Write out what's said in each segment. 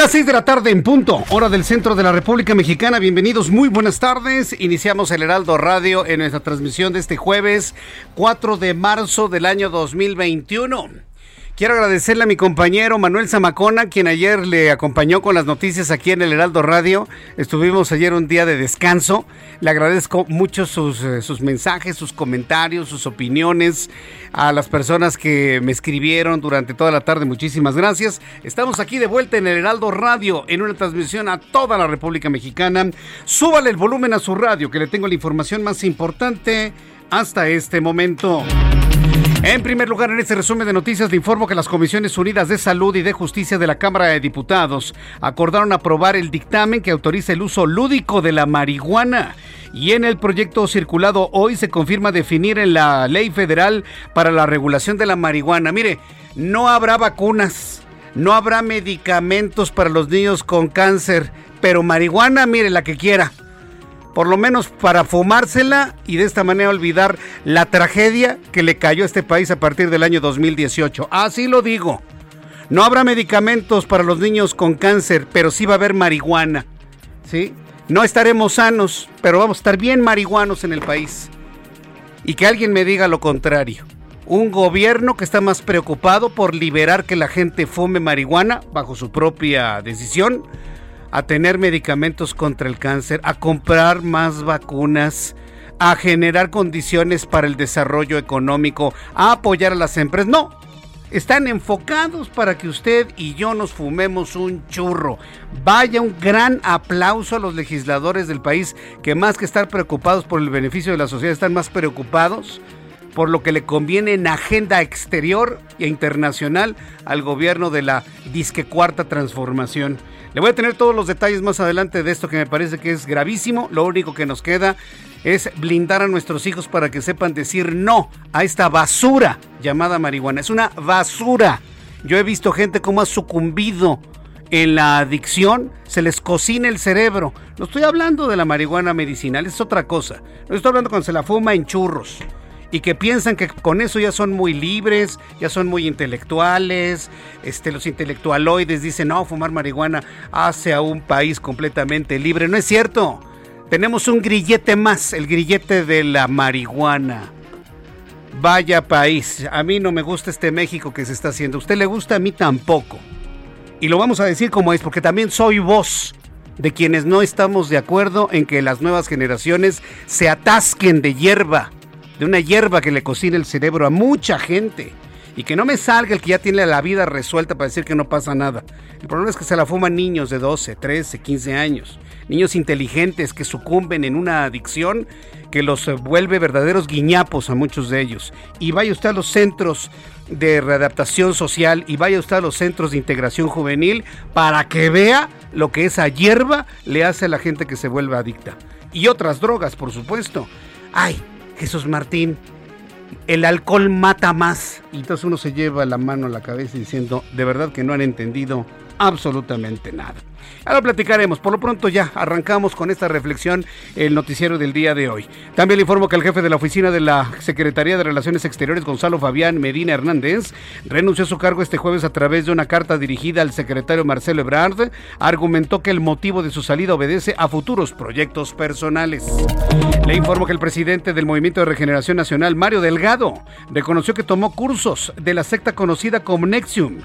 Las 6 de la tarde en punto, hora del centro de la República Mexicana. Bienvenidos, muy buenas tardes. Iniciamos el Heraldo Radio en nuestra transmisión de este jueves 4 de marzo del año 2021. Quiero agradecerle a mi compañero Manuel Zamacona, quien ayer le acompañó con las noticias aquí en el Heraldo Radio. Estuvimos ayer un día de descanso. Le agradezco mucho sus, eh, sus mensajes, sus comentarios, sus opiniones a las personas que me escribieron durante toda la tarde. Muchísimas gracias. Estamos aquí de vuelta en el Heraldo Radio en una transmisión a toda la República Mexicana. Súbale el volumen a su radio, que le tengo la información más importante hasta este momento. En primer lugar, en este resumen de noticias le informo que las Comisiones Unidas de Salud y de Justicia de la Cámara de Diputados acordaron aprobar el dictamen que autoriza el uso lúdico de la marihuana. Y en el proyecto circulado hoy se confirma definir en la ley federal para la regulación de la marihuana. Mire, no habrá vacunas, no habrá medicamentos para los niños con cáncer, pero marihuana, mire, la que quiera por lo menos para fumársela y de esta manera olvidar la tragedia que le cayó a este país a partir del año 2018. Así lo digo. No habrá medicamentos para los niños con cáncer, pero sí va a haber marihuana. ¿Sí? No estaremos sanos, pero vamos a estar bien marihuanos en el país. Y que alguien me diga lo contrario. Un gobierno que está más preocupado por liberar que la gente fume marihuana bajo su propia decisión a tener medicamentos contra el cáncer, a comprar más vacunas, a generar condiciones para el desarrollo económico, a apoyar a las empresas. No, están enfocados para que usted y yo nos fumemos un churro. Vaya un gran aplauso a los legisladores del país que más que estar preocupados por el beneficio de la sociedad, están más preocupados por lo que le conviene en agenda exterior e internacional al gobierno de la disque cuarta transformación. Le voy a tener todos los detalles más adelante de esto que me parece que es gravísimo. Lo único que nos queda es blindar a nuestros hijos para que sepan decir no a esta basura llamada marihuana. Es una basura. Yo he visto gente como ha sucumbido en la adicción, se les cocina el cerebro. No estoy hablando de la marihuana medicinal, es otra cosa. No estoy hablando cuando se la fuma en churros y que piensan que con eso ya son muy libres, ya son muy intelectuales. Este, los intelectualoides dicen, no, fumar marihuana hace a un país completamente libre. No es cierto. Tenemos un grillete más, el grillete de la marihuana. Vaya país. A mí no me gusta este México que se está haciendo. ¿A usted le gusta? A mí tampoco. Y lo vamos a decir como es, porque también soy voz de quienes no estamos de acuerdo en que las nuevas generaciones se atasquen de hierba de una hierba que le cocina el cerebro a mucha gente. Y que no me salga el que ya tiene la vida resuelta para decir que no pasa nada. El problema es que se la fuman niños de 12, 13, 15 años. Niños inteligentes que sucumben en una adicción que los vuelve verdaderos guiñapos a muchos de ellos. Y vaya usted a los centros de readaptación social y vaya usted a los centros de integración juvenil para que vea lo que esa hierba le hace a la gente que se vuelve adicta. Y otras drogas, por supuesto. Ay, Jesús Martín, el alcohol mata más. Y entonces uno se lleva la mano a la cabeza diciendo, de verdad que no han entendido absolutamente nada. Ahora platicaremos. Por lo pronto ya arrancamos con esta reflexión el noticiero del día de hoy. También le informo que el jefe de la oficina de la Secretaría de Relaciones Exteriores, Gonzalo Fabián Medina Hernández, renunció a su cargo este jueves a través de una carta dirigida al secretario Marcelo Ebrard. Argumentó que el motivo de su salida obedece a futuros proyectos personales. Le informo que el presidente del Movimiento de Regeneración Nacional, Mario Delgado, reconoció que tomó cursos de la secta conocida como Nexium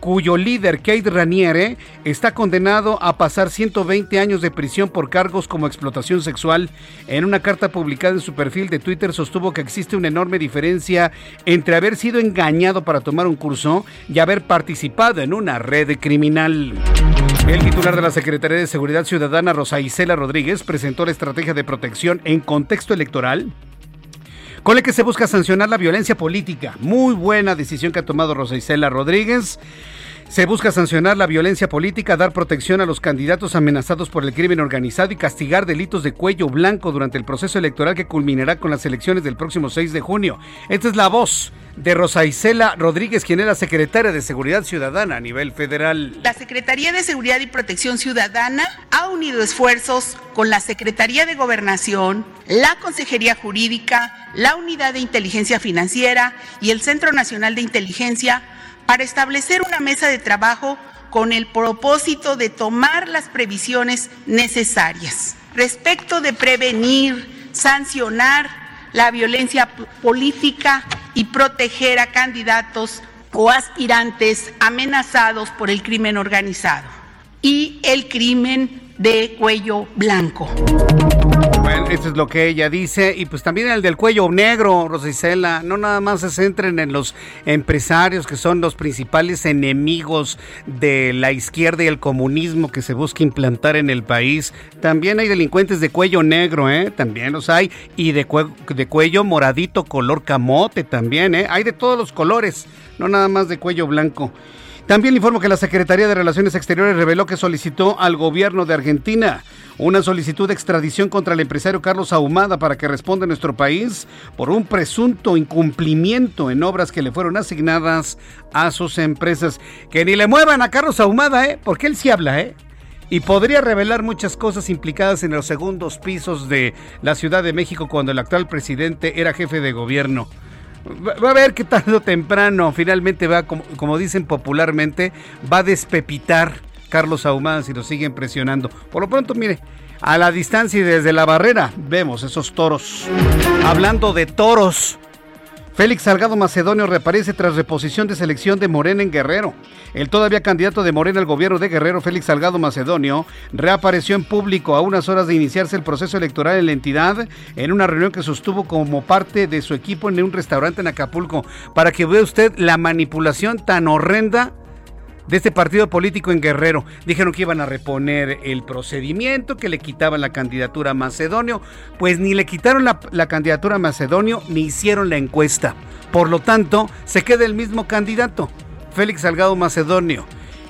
cuyo líder, Kate Raniere, está condenado a pasar 120 años de prisión por cargos como explotación sexual. En una carta publicada en su perfil de Twitter sostuvo que existe una enorme diferencia entre haber sido engañado para tomar un curso y haber participado en una red criminal. El titular de la Secretaría de Seguridad Ciudadana, Rosa Isela Rodríguez, presentó la estrategia de protección en contexto electoral con el que se busca sancionar la violencia política. Muy buena decisión que ha tomado Rosa Isela Rodríguez. Se busca sancionar la violencia política, dar protección a los candidatos amenazados por el crimen organizado y castigar delitos de cuello blanco durante el proceso electoral que culminará con las elecciones del próximo 6 de junio. Esta es la voz de Rosa Isela Rodríguez, quien era secretaria de Seguridad Ciudadana a nivel federal. La Secretaría de Seguridad y Protección Ciudadana ha unido esfuerzos con la Secretaría de Gobernación, la Consejería Jurídica, la Unidad de Inteligencia Financiera y el Centro Nacional de Inteligencia para establecer una mesa de trabajo con el propósito de tomar las previsiones necesarias respecto de prevenir, sancionar la violencia política y proteger a candidatos o aspirantes amenazados por el crimen organizado y el crimen de cuello blanco. Eso es lo que ella dice. Y pues también el del cuello negro, Rosicela. No nada más se centren en los empresarios que son los principales enemigos de la izquierda y el comunismo que se busca implantar en el país. También hay delincuentes de cuello negro, ¿eh? También los hay. Y de, de cuello moradito, color camote también, ¿eh? Hay de todos los colores, no nada más de cuello blanco. También le informo que la Secretaría de Relaciones Exteriores reveló que solicitó al gobierno de Argentina una solicitud de extradición contra el empresario Carlos Ahumada para que responda a nuestro país por un presunto incumplimiento en obras que le fueron asignadas a sus empresas. Que ni le muevan a Carlos Ahumada, ¿eh? Porque él sí habla, ¿eh? y podría revelar muchas cosas implicadas en los segundos pisos de la Ciudad de México cuando el actual presidente era jefe de gobierno. Va a ver que tarde o temprano finalmente va, como, como dicen popularmente, va a despepitar Carlos Ahumada si lo siguen presionando. Por lo pronto, mire, a la distancia y desde la barrera vemos esos toros. Hablando de toros, Félix Salgado Macedonio reaparece tras reposición de selección de Morena en Guerrero. El todavía candidato de Morena al gobierno de Guerrero, Félix Salgado Macedonio, reapareció en público a unas horas de iniciarse el proceso electoral en la entidad en una reunión que sostuvo como parte de su equipo en un restaurante en Acapulco. Para que vea usted la manipulación tan horrenda de este partido político en Guerrero. Dijeron que iban a reponer el procedimiento, que le quitaban la candidatura a Macedonio. Pues ni le quitaron la, candidatura a Macedonio ni hicieron la encuesta. Por lo tanto, se queda el mismo candidato, Félix Salgado Macedonio.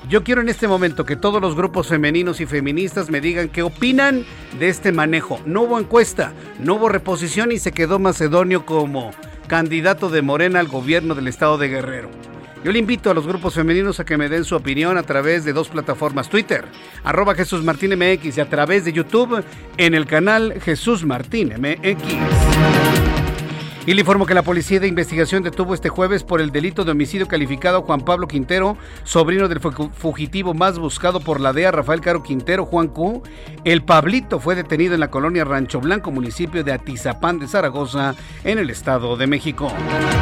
Yo quiero en este momento que todos los grupos femeninos y feministas me digan qué opinan de este manejo. No hubo encuesta, no hubo reposición y se quedó Macedonio como candidato de Morena al gobierno del estado de Guerrero. Yo le invito a los grupos femeninos a que me den su opinión a través de dos plataformas, Twitter, arroba Jesús Martín MX y a través de YouTube en el canal Jesús Martín MX. Y le informo que la Policía de Investigación detuvo este jueves por el delito de homicidio calificado a Juan Pablo Quintero, sobrino del fugitivo más buscado por la DEA, Rafael Caro Quintero, Juan Q. El Pablito fue detenido en la colonia Rancho Blanco, municipio de Atizapán de Zaragoza, en el Estado de México.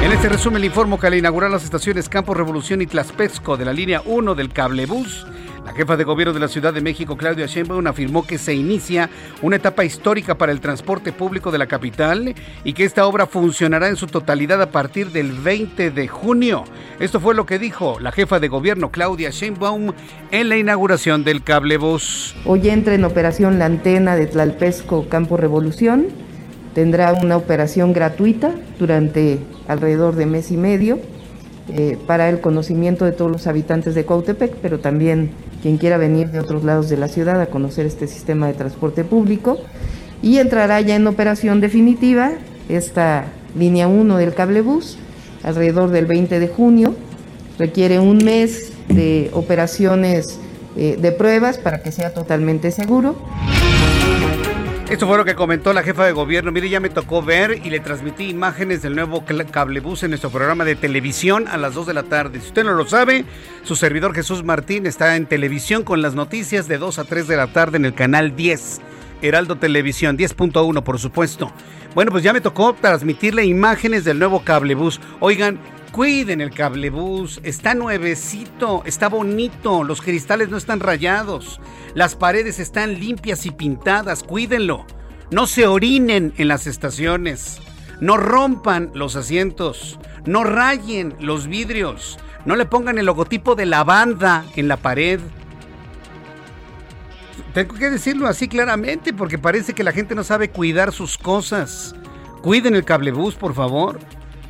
En este resumen le informo que al inaugurar las estaciones Campo Revolución y Tlaspesco de la línea 1 del cablebús, la jefa de gobierno de la Ciudad de México, Claudia Sheinbaum, afirmó que se inicia una etapa histórica para el transporte público de la capital y que esta obra funcionará en su totalidad a partir del 20 de junio. Esto fue lo que dijo la jefa de gobierno, Claudia Sheinbaum, en la inauguración del cablebus. Hoy entra en operación la antena de Tlalpesco Campo Revolución. Tendrá una operación gratuita durante alrededor de mes y medio eh, para el conocimiento de todos los habitantes de Cuautepec, pero también quien quiera venir de otros lados de la ciudad a conocer este sistema de transporte público. Y entrará ya en operación definitiva esta línea 1 del cablebús alrededor del 20 de junio. Requiere un mes de operaciones eh, de pruebas para que sea totalmente seguro. Esto fue lo que comentó la jefa de gobierno. Mire, ya me tocó ver y le transmití imágenes del nuevo cablebús en nuestro programa de televisión a las 2 de la tarde. Si usted no lo sabe, su servidor Jesús Martín está en televisión con las noticias de 2 a 3 de la tarde en el canal 10. Heraldo Televisión, 10.1 por supuesto. Bueno, pues ya me tocó transmitirle imágenes del nuevo cablebús. Oigan, cuiden el cablebús, está nuevecito, está bonito, los cristales no están rayados, las paredes están limpias y pintadas, cuídenlo. No se orinen en las estaciones, no rompan los asientos, no rayen los vidrios, no le pongan el logotipo de la banda en la pared. Tengo que decirlo así claramente porque parece que la gente no sabe cuidar sus cosas. Cuiden el cablebús, por favor.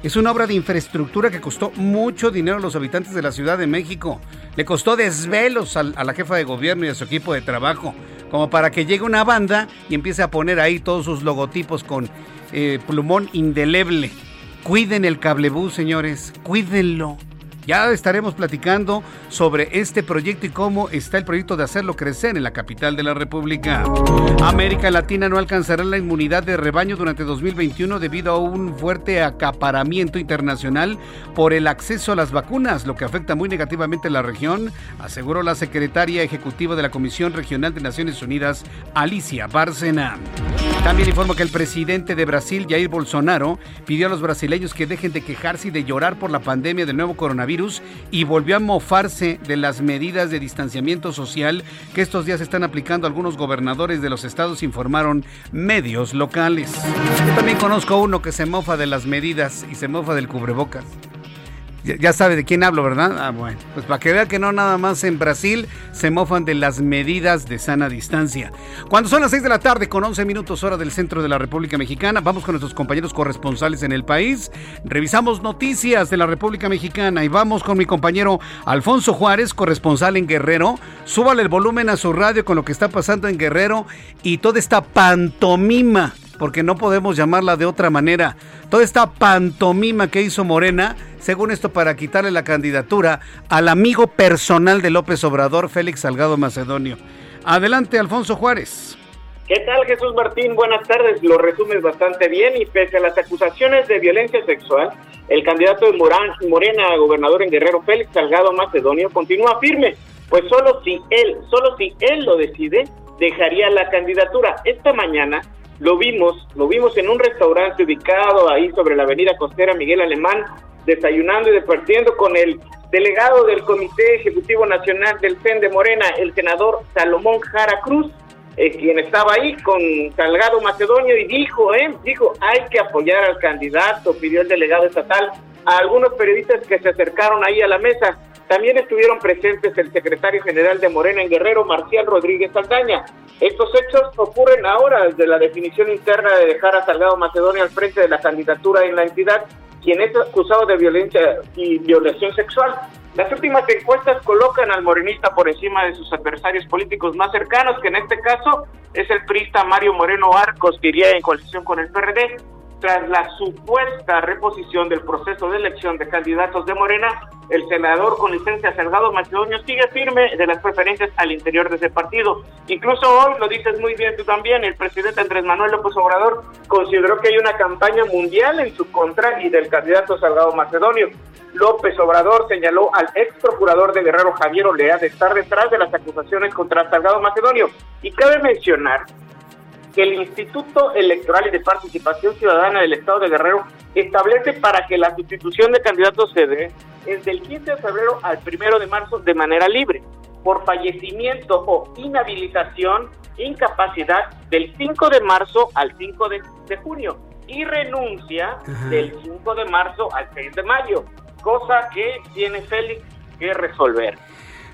Es una obra de infraestructura que costó mucho dinero a los habitantes de la Ciudad de México. Le costó desvelos a, la jefa de gobierno y a su equipo de trabajo, como para que llegue una banda y empiece a poner ahí todos sus logotipos con eh, plumón indeleble. Cuiden el cablebús, señores, cuídenlo. Ya estaremos platicando sobre este proyecto y cómo está el proyecto de hacerlo crecer en la capital de la República. América Latina no alcanzará la inmunidad de rebaño durante 2021 debido a un fuerte acaparamiento internacional por el acceso a las vacunas, lo que afecta muy negativamente a la región, aseguró la secretaria ejecutiva de la Comisión Regional de Naciones Unidas, Alicia Bárcena. También informo que el presidente de Brasil, Jair Bolsonaro, pidió a los brasileños que dejen de quejarse y de llorar por la pandemia del nuevo coronavirus y volvió a mofarse de las medidas de distanciamiento social que estos días están aplicando algunos gobernadores de los estados, informaron medios locales. Yo también conozco uno que se mofa de las medidas y se mofa del cubrebocas. Ya, sabe de quién hablo, ¿verdad? Ah, bueno. Pues para que vea que no nada más en Brasil se mofan de las medidas de sana distancia. Cuando son las 6 de la tarde con 11 minutos hora del centro de la República Mexicana, vamos con nuestros compañeros corresponsales en el país. Revisamos noticias de la República Mexicana y vamos con mi compañero Alfonso Juárez, corresponsal en Guerrero. Súbale el volumen a su radio con lo que está pasando en Guerrero y toda esta pantomima porque no podemos llamarla de otra manera. Toda esta pantomima que hizo Morena, según esto para quitarle la candidatura al amigo personal de López Obrador, Félix Salgado Macedonio. Adelante, Alfonso Juárez. ¿Qué tal, Jesús Martín? Buenas tardes. Lo resumes bastante bien y pese a las acusaciones de violencia sexual, el candidato de Morena a gobernador en Guerrero, Félix Salgado Macedonio, continúa firme, pues solo si él, solo si él lo decide, dejaría la candidatura. Esta mañana lo vimos, lo vimos en un restaurante ubicado ahí sobre la avenida costera Miguel Alemán, desayunando y departiendo con el delegado del Comité Ejecutivo Nacional del CEN de Morena, el senador Salomón Jara Cruz, eh, quien estaba ahí con Salgado Macedonio y dijo, eh, dijo, hay que apoyar al candidato, pidió el delegado estatal a algunos periodistas que se acercaron ahí a la mesa. También estuvieron presentes el secretario general de Morena en Guerrero, Marcial Rodríguez Saldaña. Estos hechos ocurren ahora desde la definición interna de dejar a Salgado Macedonio al frente de la candidatura en la entidad, quien es acusado de violencia y violación sexual. Las últimas encuestas colocan al morenista por encima de sus adversarios políticos más cercanos, que en este caso es el prista Mario Moreno Arcos, que iría en coalición con el PRD tras la supuesta reposición del proceso de elección de candidatos de Morena, el senador con licencia Salgado Macedonio sigue firme de las preferencias al interior de ese partido. Incluso hoy, lo dices muy bien tú también, el presidente Andrés Manuel López Obrador consideró que hay una campaña mundial en su contra y del candidato Salgado Macedonio. López Obrador señaló al ex procurador de Guerrero Javier Olea de estar detrás de las acusaciones contra Salgado Macedonio. Y cabe mencionar que el Instituto Electoral y de Participación Ciudadana del Estado de Guerrero establece para que la sustitución de candidatos se dé desde el 15 de febrero al 1 de marzo de manera libre, por fallecimiento o inhabilitación, incapacidad del 5 de marzo al 5 de, junio y renuncia del 5 de marzo al 6 de mayo, cosa que tiene Félix que resolver.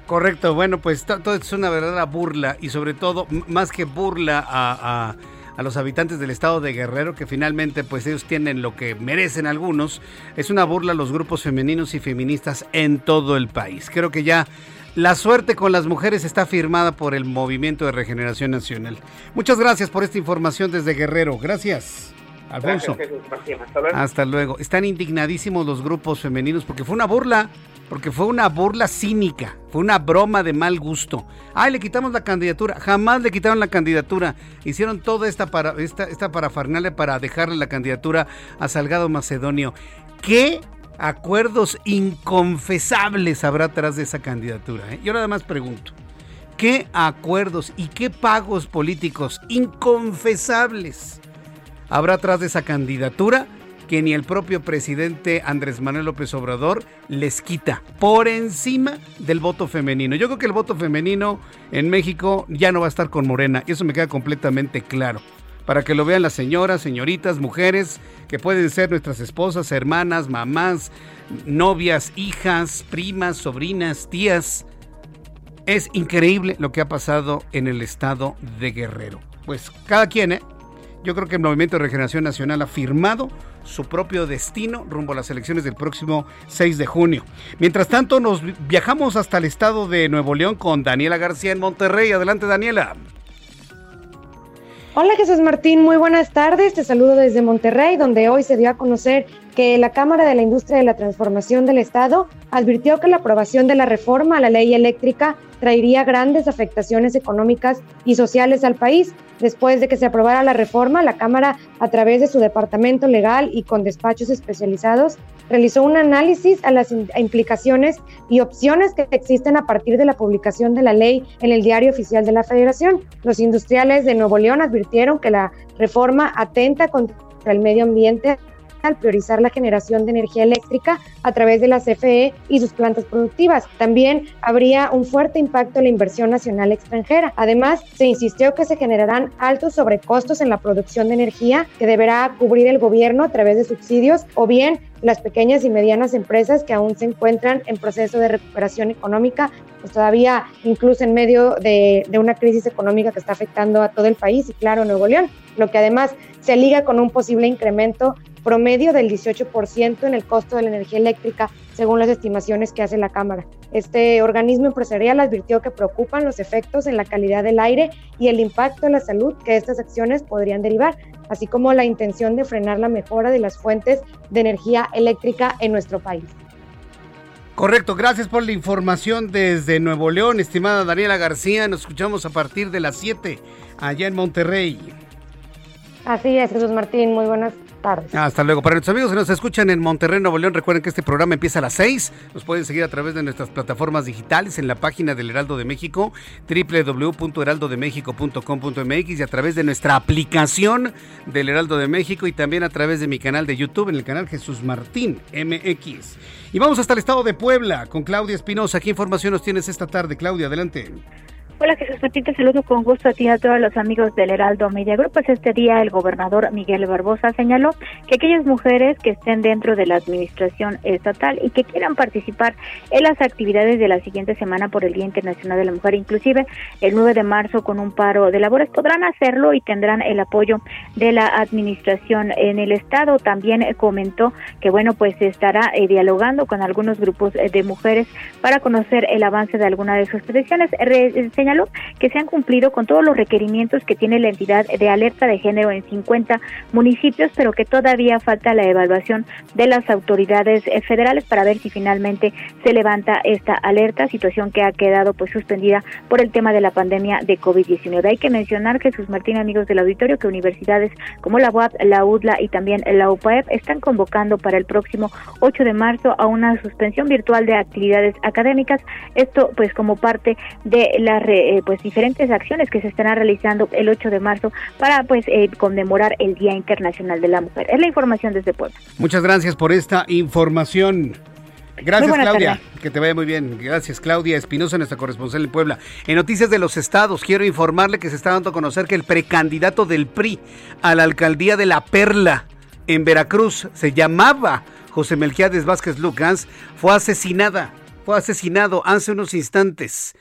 Correcto, bueno, pues todo es una verdadera burla y sobre todo, más que burla a, a, los habitantes del estado de Guerrero, que finalmente pues ellos tienen lo que merecen algunos, es una burla a los grupos femeninos y feministas en todo el país. Creo que ya la suerte con las mujeres está firmada por el Movimiento de Regeneración Nacional. Muchas gracias por esta información desde Guerrero. Gracias. Alfonso. Hasta luego. Hasta luego. Están indignadísimos los grupos femeninos porque fue una burla. porque fue una burla cínica, fue una broma de mal gusto. Ay, le quitamos la candidatura, jamás le quitaron la candidatura. Hicieron toda esta, para, esta, esta parafernalia para dejarle la candidatura a Salgado Macedonio. ¿Qué acuerdos inconfesables habrá tras de esa candidatura? Eh? Yo nada más pregunto. ¿Qué acuerdos y qué pagos políticos inconfesables habrá tras de esa candidatura que ni el propio presidente Andrés Manuel López Obrador les quita por encima del voto femenino. Yo creo que el voto femenino en México ya no va a estar con Morena, y eso me queda completamente claro. Para que lo vean las señoras, señoritas, mujeres, que pueden ser nuestras esposas, hermanas, mamás, novias, hijas, primas, sobrinas, tías. Es increíble lo que ha pasado en el estado de Guerrero. Pues cada quien, ¿eh? Yo creo que el Movimiento de Regeneración Nacional ha firmado su propio destino rumbo a las elecciones del próximo 6 de junio. Mientras tanto, nos viajamos hasta el estado de Nuevo León con Daniela García en Monterrey. Adelante, Daniela. Hola Jesús Martín, muy buenas tardes. Te saludo desde Monterrey, donde hoy se dio a conocer que la Cámara de la Industria de la Transformación del Estado advirtió que la aprobación de la reforma a la ley eléctrica traería grandes afectaciones económicas y sociales al país. Después de que se aprobara la reforma, la Cámara, a través de su departamento legal y con despachos especializados, realizó un análisis a las implicaciones y opciones que existen a partir de la publicación de la ley en el Diario Oficial de la Federación. Los industriales de Nuevo León advirtieron que la reforma atenta contra el medio ambiente al priorizar la generación de energía eléctrica a través de la CFE y sus plantas productivas. También habría un fuerte impacto en la inversión nacional extranjera. Además, se insistió que se generarán altos sobrecostos en la producción de energía que deberá cubrir el gobierno a través de subsidios o bien las pequeñas y medianas empresas que aún se encuentran en proceso de recuperación económica, pues todavía incluso en medio de, de, una crisis económica que está afectando a todo el país y claro, Nuevo León, lo que además se liga con un posible incremento promedio del 18% en el costo de la energía eléctrica, según las estimaciones que hace la Cámara. Este organismo empresarial advirtió que preocupan los efectos en la calidad del aire y el impacto en la salud que estas acciones podrían derivar, así como la intención de frenar la mejora de las fuentes de energía eléctrica en nuestro país. Correcto, gracias por la información desde Nuevo León, estimada Daniela García. Nos escuchamos a partir de las 7 allá en Monterrey. Así es, Jesús Martín, muy buenas hasta luego. Para nuestros amigos que nos escuchan en Monterrey, Nuevo León, recuerden que este programa empieza a las 6. Nos pueden seguir a través de nuestras plataformas digitales en la página del Heraldo de México, www.heraldodemexico.com.mx y a través de nuestra aplicación del Heraldo de México y también a través de mi canal de YouTube en el canal Jesús Martín MX. Y vamos hasta el estado de Puebla con Claudia Espinosa. ¿Qué información nos tienes esta tarde, Claudia? Adelante. Hola Jesús Martín, saludo con gusto a ti y a todos los amigos del Heraldo Media Group. Pues este día el gobernador Miguel Barbosa señaló que aquellas mujeres que estén dentro de la administración estatal y que quieran participar en las actividades de la siguiente semana por el Día Internacional de la Mujer, inclusive el 9 de marzo con un paro de labores, podrán hacerlo y tendrán el apoyo de la administración en el Estado. También comentó que bueno, pues estará eh, dialogando con algunos grupos eh, de mujeres para conocer el avance de alguna de sus peticiones señaló que se han cumplido con todos los requerimientos que tiene la entidad de alerta de género en 50 municipios, pero que todavía falta la evaluación de las autoridades eh, federales para ver si finalmente se levanta esta alerta, situación que ha quedado pues suspendida por el tema de la pandemia de COVID-19. Hay que mencionar, Jesús Martín, amigos del auditorio, que universidades como la UAP, la UDLA y también la UPAEP están convocando para el próximo 8 de marzo a una suspensión virtual de actividades académicas, esto pues como parte de la eh, pues diferentes acciones que se estarán realizando el 8 de marzo para pues eh, conmemorar el Día Internacional de la Mujer. Es la información desde Puebla. Muchas gracias por esta información. Gracias, Claudia. Que te vaya muy bien. Gracias, Claudia Espinosa, nuestra corresponsal en Puebla. En Noticias de los Estados, quiero informarle que se está dando a conocer que el precandidato del PRI a la alcaldía de La Perla, en Veracruz, se llamaba José Melquiades Vázquez Lucas, fue asesinada. Fue asesinado hace unos instantes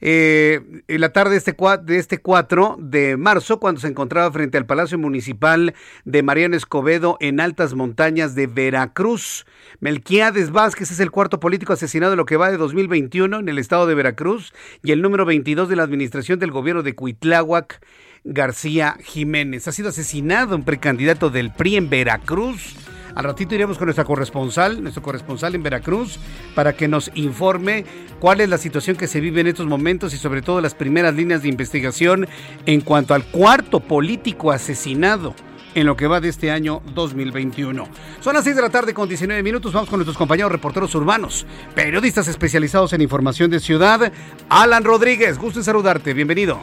eh, en la tarde de este, de este 4 de marzo, cuando se encontraba frente al Palacio Municipal de Mariano Escobedo en altas montañas de Veracruz. Melquiades Vázquez es el cuarto político asesinado en lo que va de 2021 en el estado de Veracruz y el número 22 de la administración del gobierno de Cuitláhuac, García Jiménez. Ha sido asesinado un precandidato del PRI en Veracruz Al ratito iremos con nuestra corresponsal, nuestro corresponsal en Veracruz, para que nos informe cuál es la situación que se vive en estos momentos y sobre todo las primeras líneas de investigación en cuanto al cuarto político asesinado en lo que va de este año 2021. Son las 6 de la tarde con 19 minutos. Vamos con nuestros compañeros reporteros urbanos, periodistas especializados en información de ciudad. Alan Rodríguez, gusto en saludarte. Bienvenido.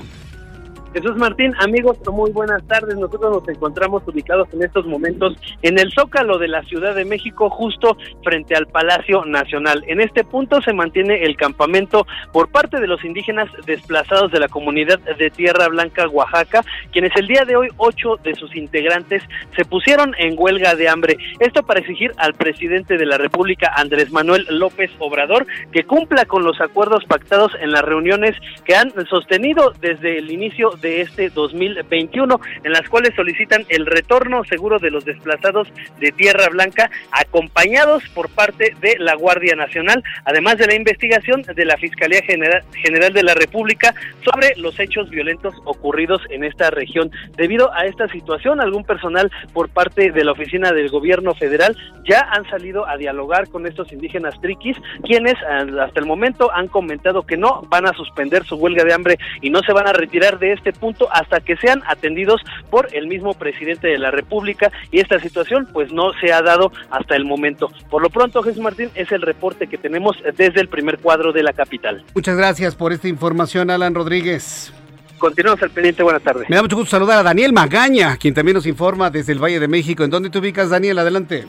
Jesús Martín, amigos, muy buenas tardes. Nosotros nos encontramos ubicados en estos momentos en el Zócalo de la Ciudad de México, justo frente al Palacio Nacional. En este punto se mantiene el campamento por parte de los indígenas desplazados de la comunidad de Tierra Blanca, Oaxaca, quienes el día de hoy, ocho de sus integrantes se pusieron en huelga de hambre. Esto para exigir al presidente de la República, Andrés Manuel López Obrador, que cumpla con los acuerdos pactados en las reuniones que han sostenido desde el inicio de este 2021, en las cuales solicitan el retorno seguro de los desplazados de Tierra Blanca, acompañados por parte de la Guardia Nacional, además de la investigación de la Fiscalía General, General de la República sobre los hechos violentos ocurridos en esta región. Debido a esta situación, algún personal por parte de la Oficina del Gobierno Federal ya han salido a dialogar con estos indígenas triquis, quienes hasta el momento han comentado que no van a suspender su huelga de hambre y no se van a retirar de este punto hasta que sean atendidos por el mismo presidente de la República y esta situación pues no se ha dado hasta el momento. Por lo pronto, Jesús Martín, es el reporte que tenemos desde el primer cuadro de la capital. Muchas gracias por esta información, Alan Rodríguez. Continuamos al pendiente, buenas tardes. Me da mucho gusto saludar a Daniel Magaña, quien también nos informa desde el Valle de México. ¿En dónde te ubicas, Daniel? Adelante.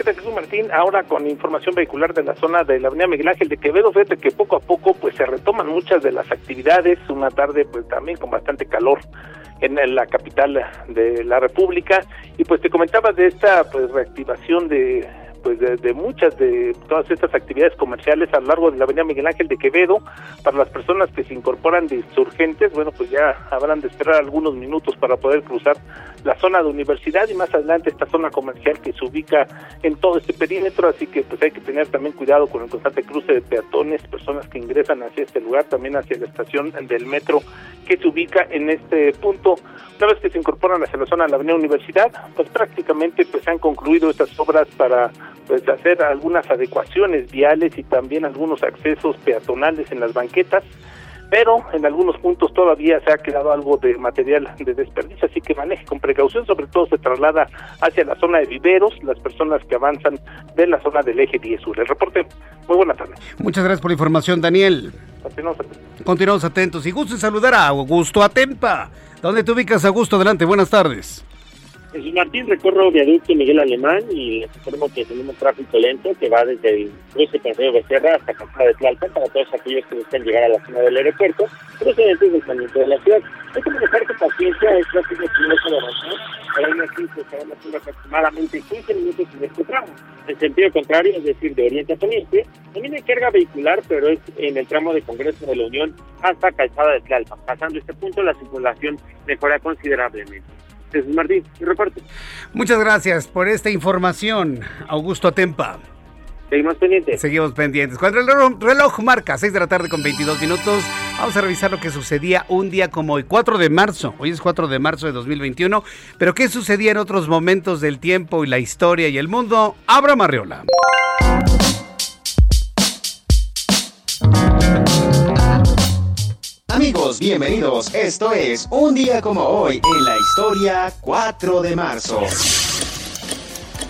¿Qué tal, Jesús Martín? Ahora con información vehicular de la zona de la avenida Miguel Ángel de Quevedo, fíjate que poco a poco pues se retoman muchas de las actividades, una tarde pues también con bastante calor en la capital de la República y pues te comentaba de esta pues reactivación de pues de, muchas de todas estas actividades comerciales a lo largo de la avenida Miguel Ángel de Quevedo. Para las personas que se incorporan de insurgentes, bueno, pues ya habrán de esperar algunos minutos para poder cruzar la zona de universidad y más adelante esta zona comercial que se ubica en todo este perímetro, así que pues hay que tener también cuidado con el constante cruce de peatones, personas que ingresan hacia este lugar, también hacia la estación del metro que se ubica en este punto. Una vez que se incorporan hacia la zona de la avenida Universidad, pues prácticamente pues han concluido estas obras para pues hacer algunas adecuaciones viales y también algunos accesos peatonales en las banquetas pero en algunos puntos todavía se ha quedado algo de material de desperdicio, así que maneje con precaución, sobre todo se traslada hacia la zona de viveros, las personas que avanzan de la zona del eje 10 sur. El reporte, muy buena tarde. Muchas gracias por la información, Daniel. Continuamos atentos. Continuamos atentos y gusto en saludar a Augusto Atempa. ¿Dónde te ubicas, Augusto? Adelante, buenas tardes. Jesús Martín, recorro viaducto Miguel Alemán y les informo que tenemos tráfico lento que va desde el cruce Río Becerra hasta Calzada de Tlalpan para todos aquellos que buscan llegar a la zona del aeropuerto, procedentes del planeta de la ciudad. Hay que manejar con paciencia, es tráfico que no se avanzar, pero aún así se aproximadamente 15 minutos en este tramo. En sentido contrario, es decir, de oriente a poniente, también hay carga vehicular, pero es en el tramo de Congreso de la Unión hasta Calzada de Tlalpan. Pasando este punto, la circulación mejora considerablemente. Jesús Martín, mi reporte. Muchas gracias por esta información, Augusto Atempa. Seguimos pendientes. Seguimos pendientes. Cuando el reloj marca 6 de la tarde con 22 minutos, vamos a revisar lo que sucedía un día como hoy, 4 de marzo. Hoy es 4 de marzo de 2021. Pero ¿qué sucedía en otros momentos del tiempo y la historia y el mundo? Abra Marriola. Bienvenidos. Esto es Un día como hoy en la historia 4 de marzo.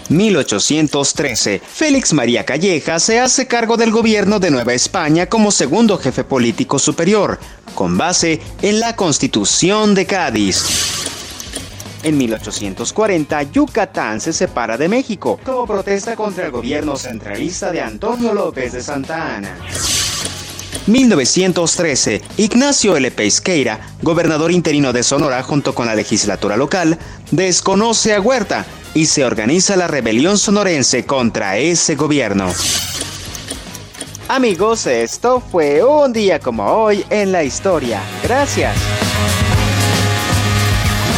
1813. Félix María Calleja se hace cargo del gobierno de Nueva España como segundo jefe político superior, con base en la Constitución de Cádiz. En 1840, Yucatán se separa de México como protesta contra el gobierno centralista de Antonio López de Santa Ana. 1913, Ignacio L. Pesqueira, gobernador interino de Sonora junto con la legislatura local, desconoce a Huerta y se organiza la rebelión sonorense contra ese gobierno. Amigos, esto fue un día como hoy en la historia. Gracias.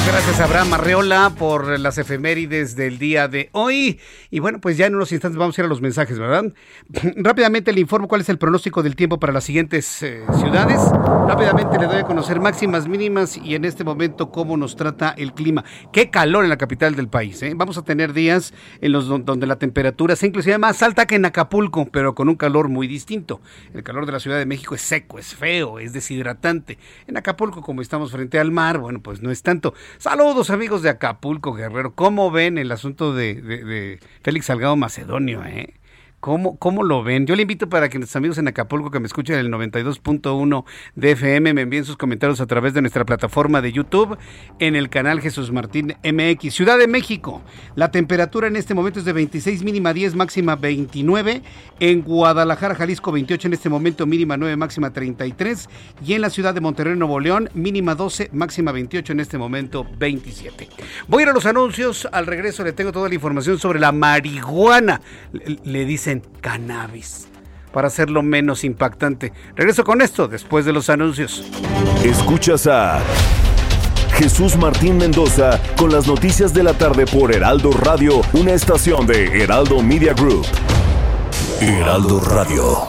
Gracias Abraham Arreola por las efemérides del día de hoy. Y bueno, pues ya en unos instantes vamos a ir a los mensajes, ¿verdad? Rápidamente le informo cuál es el pronóstico del tiempo para las siguientes eh, ciudades. Rápidamente le doy a conocer máximas, mínimas y en este momento cómo nos trata el clima. Qué calor en la capital del país. ¿eh? Vamos a tener días en los donde la temperatura sea inclusive más alta que en Acapulco, pero con un calor muy distinto. El calor de la Ciudad de México es seco, es feo, es deshidratante. En Acapulco, como estamos frente al mar, bueno, pues no es tanto. Saludos amigos de Acapulco, Guerrero. ¿Cómo ven el asunto de, de Félix Salgado Macedonio? Eh? ¿Cómo, ¿Cómo lo ven? Yo le invito para que nuestros amigos en Acapulco que me escuchen en el 92.1 de FM me envíen sus comentarios a través de nuestra plataforma de YouTube en el canal Jesús Martín MX. Ciudad de México, la temperatura en este momento es de 26, mínima 10, máxima 29. En Guadalajara, Jalisco, 28 en este momento, mínima 9, máxima 33. Y en la ciudad de Monterrey, Nuevo León, mínima 12, máxima 28 en este momento, 27. Voy a ir a los anuncios. Al regreso le tengo toda la información sobre la marihuana. Le, le dicen cannabis para hacerlo menos impactante. Regreso con esto después de los anuncios. Escuchas a Jesús Martín Mendoza con las noticias de la tarde por Heraldo Radio, una estación de Heraldo Media Group. Heraldo Radio.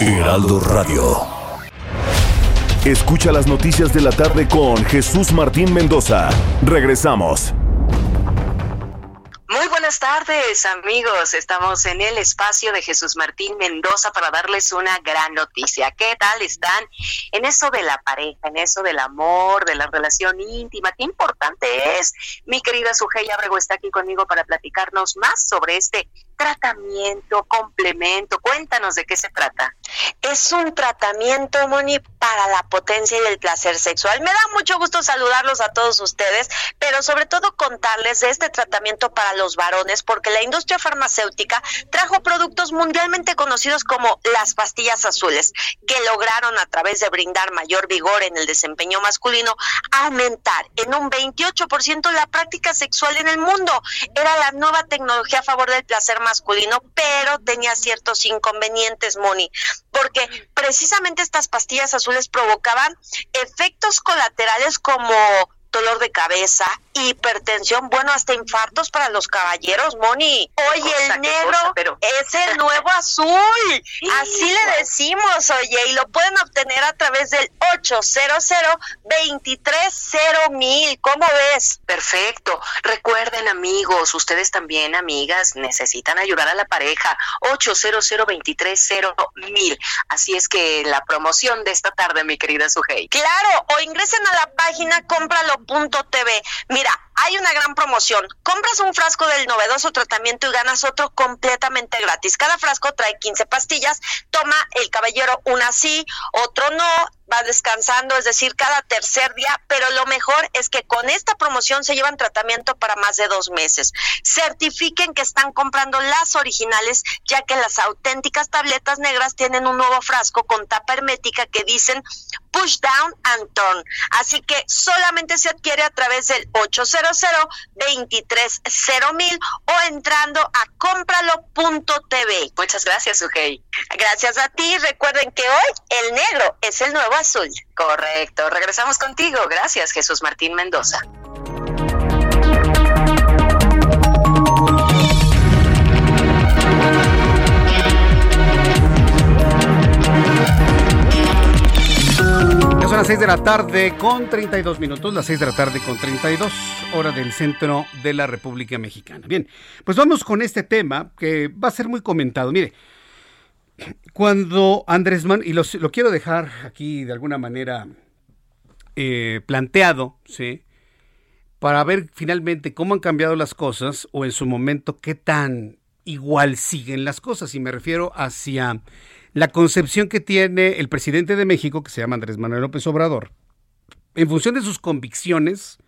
Heraldo Radio. Escucha las noticias de la tarde con Jesús Martín Mendoza. Regresamos. Muy buenas tardes amigos, estamos en el espacio de Jesús Martín Mendoza para darles una gran noticia. ¿Qué tal están en eso de la pareja, en eso del amor, de la relación íntima? ¿Qué importante es? Mi querida Sujei Abrego está aquí conmigo para platicarnos más sobre este tratamiento, complemento? Cuéntanos de qué se trata. Es un tratamiento, Moni, para la potencia y el placer sexual. Me da mucho gusto saludarlos a todos ustedes, pero sobre todo contarles de este tratamiento para los varones, porque la industria farmacéutica trajo productos mundialmente conocidos como las pastillas azules, que lograron a través de brindar mayor vigor en el desempeño masculino, aumentar en un 28% la práctica sexual en el mundo. Era la nueva tecnología a favor del placer masculino, pero tenía ciertos inconvenientes, Moni, porque precisamente estas pastillas azules provocaban efectos colaterales como dolor de cabeza, hipertensión, bueno, hasta infartos para los caballeros, Moni. Oye, el negro pero... es el nuevo azul. Así le decimos, oye, y lo pueden obtener a través del 800 mil. ¿Cómo ves? Perfecto. Recuerden, amigos, ustedes también, amigas, necesitan ayudar a la pareja. 800 mil. Así es que la promoción de esta tarde, mi querida Sujei. Claro, o ingresen a la página cómpralo.tv. Mira, hay una gran promoción. Compras un frasco del novedoso tratamiento y ganas otro completamente gratis. Cada frasco trae 15 pastillas. Toma el caballero una sí, otro no va descansando, es decir, cada tercer día, pero lo mejor es que con esta promoción se llevan tratamiento para más de dos meses. Certifiquen que están comprando las originales, ya que las auténticas tabletas negras tienen un nuevo frasco con tapa hermética que dicen push down and turn. Así que solamente se adquiere a través del 800 mil o entrando a cómpralo.tv. Muchas gracias, Ugey. Gracias a ti. Recuerden que hoy el negro es el nuevo azul. Correcto. Regresamos contigo. Gracias, Jesús Martín Mendoza. son las 6 de la tarde con 32 minutos, las 6 de la tarde con 32, hora del centro de la República Mexicana. Bien, pues vamos con este tema que va a ser muy comentado. Mire, cuando Andrés Manuel, y lo, quiero dejar aquí de alguna manera eh, planteado, ¿sí? Para ver finalmente cómo han cambiado las cosas o en su momento qué tan igual siguen las cosas. Y me refiero hacia la concepción que tiene el presidente de México, que se llama Andrés Manuel López Obrador, en función de sus convicciones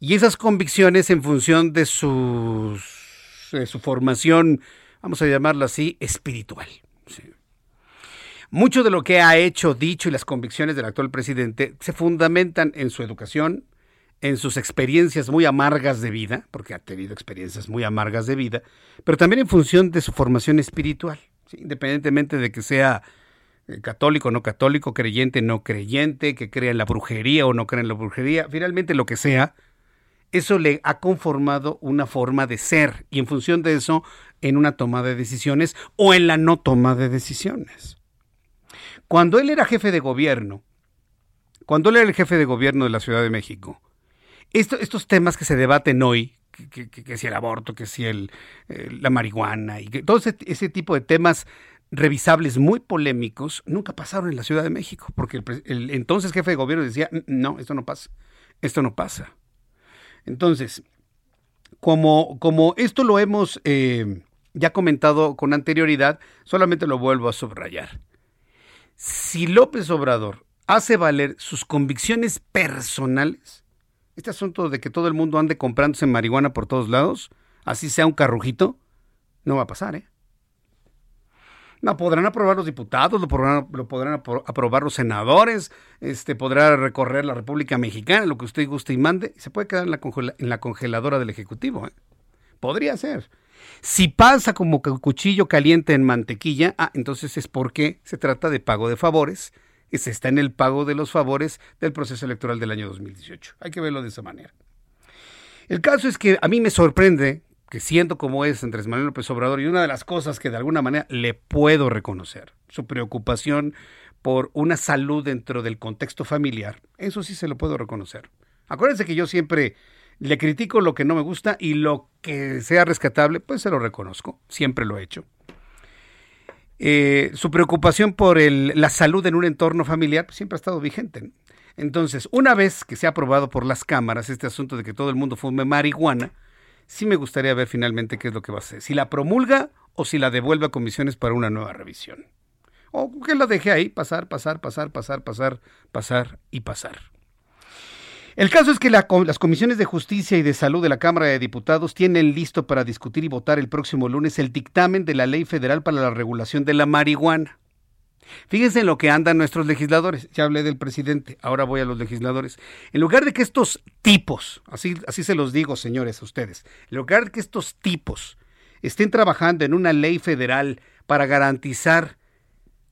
y esas convicciones en función de su formación, vamos a llamarlo así, espiritual. Mucho de lo que ha hecho, dicho y las convicciones del actual presidente se fundamentan en su educación, en sus experiencias muy amargas de vida, porque ha tenido experiencias muy amargas de vida, pero también en función de su formación espiritual, independientemente de que sea eh, católico, no católico, creyente, no creyente, que crea en la brujería o no crea en la brujería, finalmente lo que sea, eso le ha conformado una forma de ser y en función de eso en una toma de decisiones o en la no toma de decisiones. Cuando él era jefe de gobierno, cuando él era el jefe de gobierno de la Ciudad de México, estos temas que se debaten hoy, que, si el aborto, que si el, eh, la marihuana y que todo ese, tipo de temas revisables muy polémicos nunca pasaron en la Ciudad de México, porque el, entonces jefe de gobierno decía, no, esto no pasa, esto no pasa. Entonces, como, como esto lo hemos eh, ya comentado con anterioridad, solamente lo vuelvo a subrayar. Si López Obrador hace valer sus convicciones personales, este asunto de que todo el mundo ande comprándose marihuana por todos lados, así sea un carrujito, no va a pasar, ¿eh? No, podrán aprobar los diputados, lo podrán, lo podrán aprobar los senadores, este, podrá recorrer la República Mexicana, lo que usted guste y mande, y se puede quedar en la, la congeladora del Ejecutivo. ¿eh? Podría ser. Si pasa como cuchillo caliente en mantequilla, ah, entonces es porque se trata de pago de favores se está en el pago de los favores del proceso electoral del año 2018. Hay que verlo de esa manera. El caso es que a mí me sorprende que siendo como es Andrés Manuel López Obrador, y una de las cosas que de alguna manera le puedo reconocer, su preocupación por una salud dentro del contexto familiar, eso sí se lo puedo reconocer. Acuérdense que yo siempre le critico lo que no me gusta y lo que sea rescatable, pues se lo reconozco, siempre lo he hecho. Eh, su preocupación por la salud en un entorno familiar pues, siempre ha estado vigente. Entonces, una vez que se ha aprobado por las cámaras este asunto de que todo el mundo fume marihuana, sí me gustaría ver finalmente qué es lo que va a hacer. Si la promulga o si la devuelve a comisiones para una nueva revisión. O que la deje ahí, pasar, pasar, pasar, pasar, pasar, pasar y pasar. El caso es que las comisiones de justicia y de salud de la Cámara de Diputados tienen listo para discutir y votar el próximo lunes el dictamen de la Ley Federal para la Regulación de la Marihuana. Fíjense en lo que andan nuestros legisladores. Ya hablé del presidente, ahora voy a los legisladores. En lugar de que estos tipos, así, así se los digo, señores, a ustedes, en lugar de que estos tipos estén trabajando en una ley federal para garantizar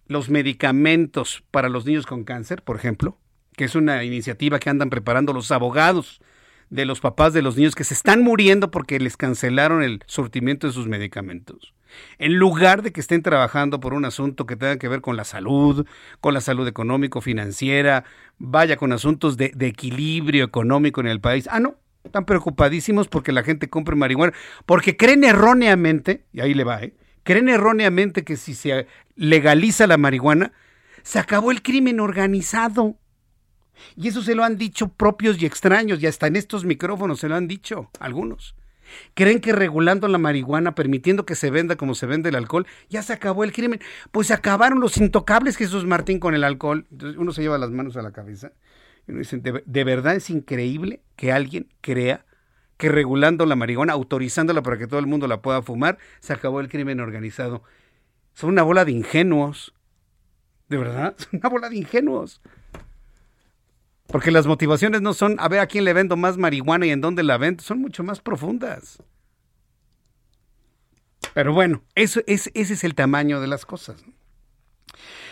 los medicamentos para los niños con cáncer, por ejemplo, que es una iniciativa que andan preparando los abogados de los papás de los niños que se están muriendo porque les cancelaron el surtimiento de sus medicamentos. En lugar de que estén trabajando por un asunto que tenga que ver con la salud, con la salud económico, financiera, vaya con asuntos de, equilibrio económico en el país. Ah, no, están preocupadísimos porque la gente compre marihuana, porque creen erróneamente, y ahí le va, ¿eh? creen erróneamente que si se legaliza la marihuana, se acabó el crimen organizado. Y eso se lo han dicho propios y extraños, y hasta en estos micrófonos se lo han dicho algunos. Creen que regulando la marihuana, permitiendo que se venda como se vende el alcohol, ya se acabó el crimen. Pues se acabaron los intocables Jesús Martín con el alcohol. Entonces uno se lleva las manos a la cabeza y uno dice, de, verdad es increíble que alguien crea que regulando la marihuana, autorizándola para que todo el mundo la pueda fumar, se acabó el crimen organizado. Son una bola de ingenuos. De verdad, son una bola de ingenuos. Porque las motivaciones no son a ver a quién le vendo más marihuana y en dónde la vendo, son mucho más profundas. Pero bueno, eso, es, ese es el tamaño de las cosas.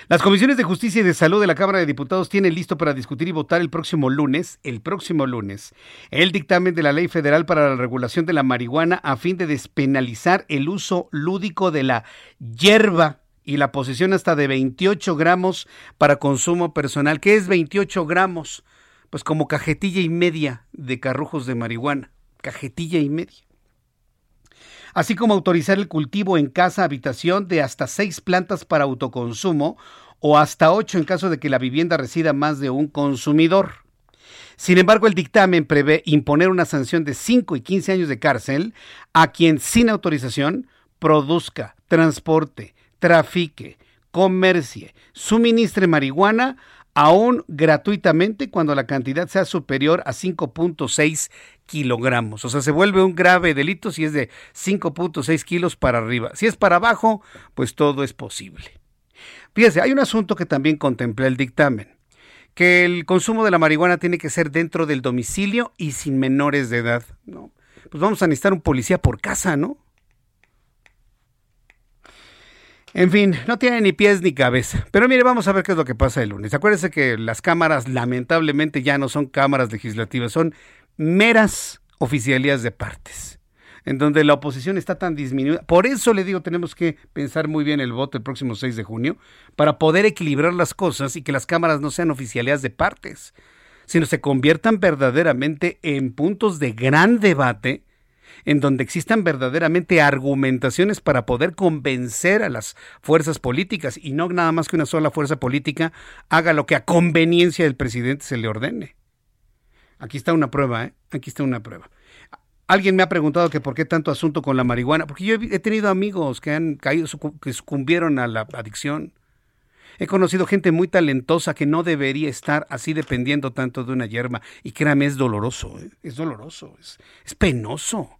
Las comisiones de justicia y de salud de la Cámara de Diputados tienen listo para discutir y votar el próximo lunes, el próximo lunes, el dictamen de la Ley Federal para la Regulación de la Marihuana a fin de despenalizar el uso lúdico de la hierba y la posesión hasta de 28 gramos para consumo personal. ¿Qué es 28 gramos? Pues como cajetilla y media de carrujos de marihuana. Cajetilla y media. Así como autorizar el cultivo en casa, habitación de hasta seis plantas para autoconsumo o hasta ocho en caso de que la vivienda resida más de un consumidor. Sin embargo, el dictamen prevé imponer una sanción de 5 y 15 años de cárcel a quien sin autorización produzca, transporte, trafique, comercie, suministre marihuana aún gratuitamente cuando la cantidad sea superior a 5.6 kilogramos. O sea, se vuelve un grave delito si es de 5.6 kilos para arriba. Si es para abajo, pues todo es posible. Fíjese, hay un asunto que también contempla el dictamen, que el consumo de la marihuana tiene que ser dentro del domicilio y sin menores de edad. ¿no? Pues vamos a necesitar un policía por casa, ¿no? En fin, no tiene ni pies ni cabeza. Pero mire, vamos a ver qué es lo que pasa el lunes. Acuérdense que las cámaras lamentablemente ya no son cámaras legislativas, son meras oficialías de partes, en donde la oposición está tan disminuida. Por eso le digo, tenemos que pensar muy bien el voto el próximo 6 de junio, para poder equilibrar las cosas y que las cámaras no sean oficialías de partes, sino se conviertan verdaderamente en puntos de gran debate en donde existan verdaderamente argumentaciones para poder convencer a las fuerzas políticas y no nada más que una sola fuerza política haga lo que a conveniencia del presidente se le ordene. Aquí está una prueba, ¿eh? Aquí está una prueba. Alguien me ha preguntado por qué tanto asunto con la marihuana, porque yo he tenido amigos que han caído, que sucumbieron a la adicción. He conocido gente muy talentosa que no debería estar así dependiendo tanto de una hierba. Y créame, es doloroso, ¿eh? es doloroso, es penoso.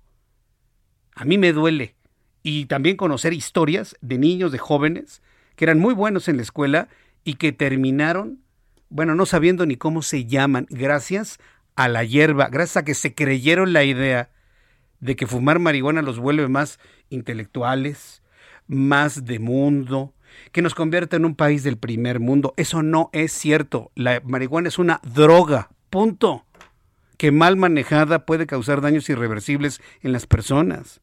A mí me duele. Y también conocer historias de niños, de jóvenes, que eran muy buenos en la escuela y que terminaron, bueno, no sabiendo ni cómo se llaman, gracias a la hierba, gracias a que se creyeron la idea de que fumar marihuana los vuelve más intelectuales, más de mundo, que nos convierte en un país del primer mundo. Eso no es cierto. La marihuana es una droga, punto, que mal manejada puede causar daños irreversibles en las personas.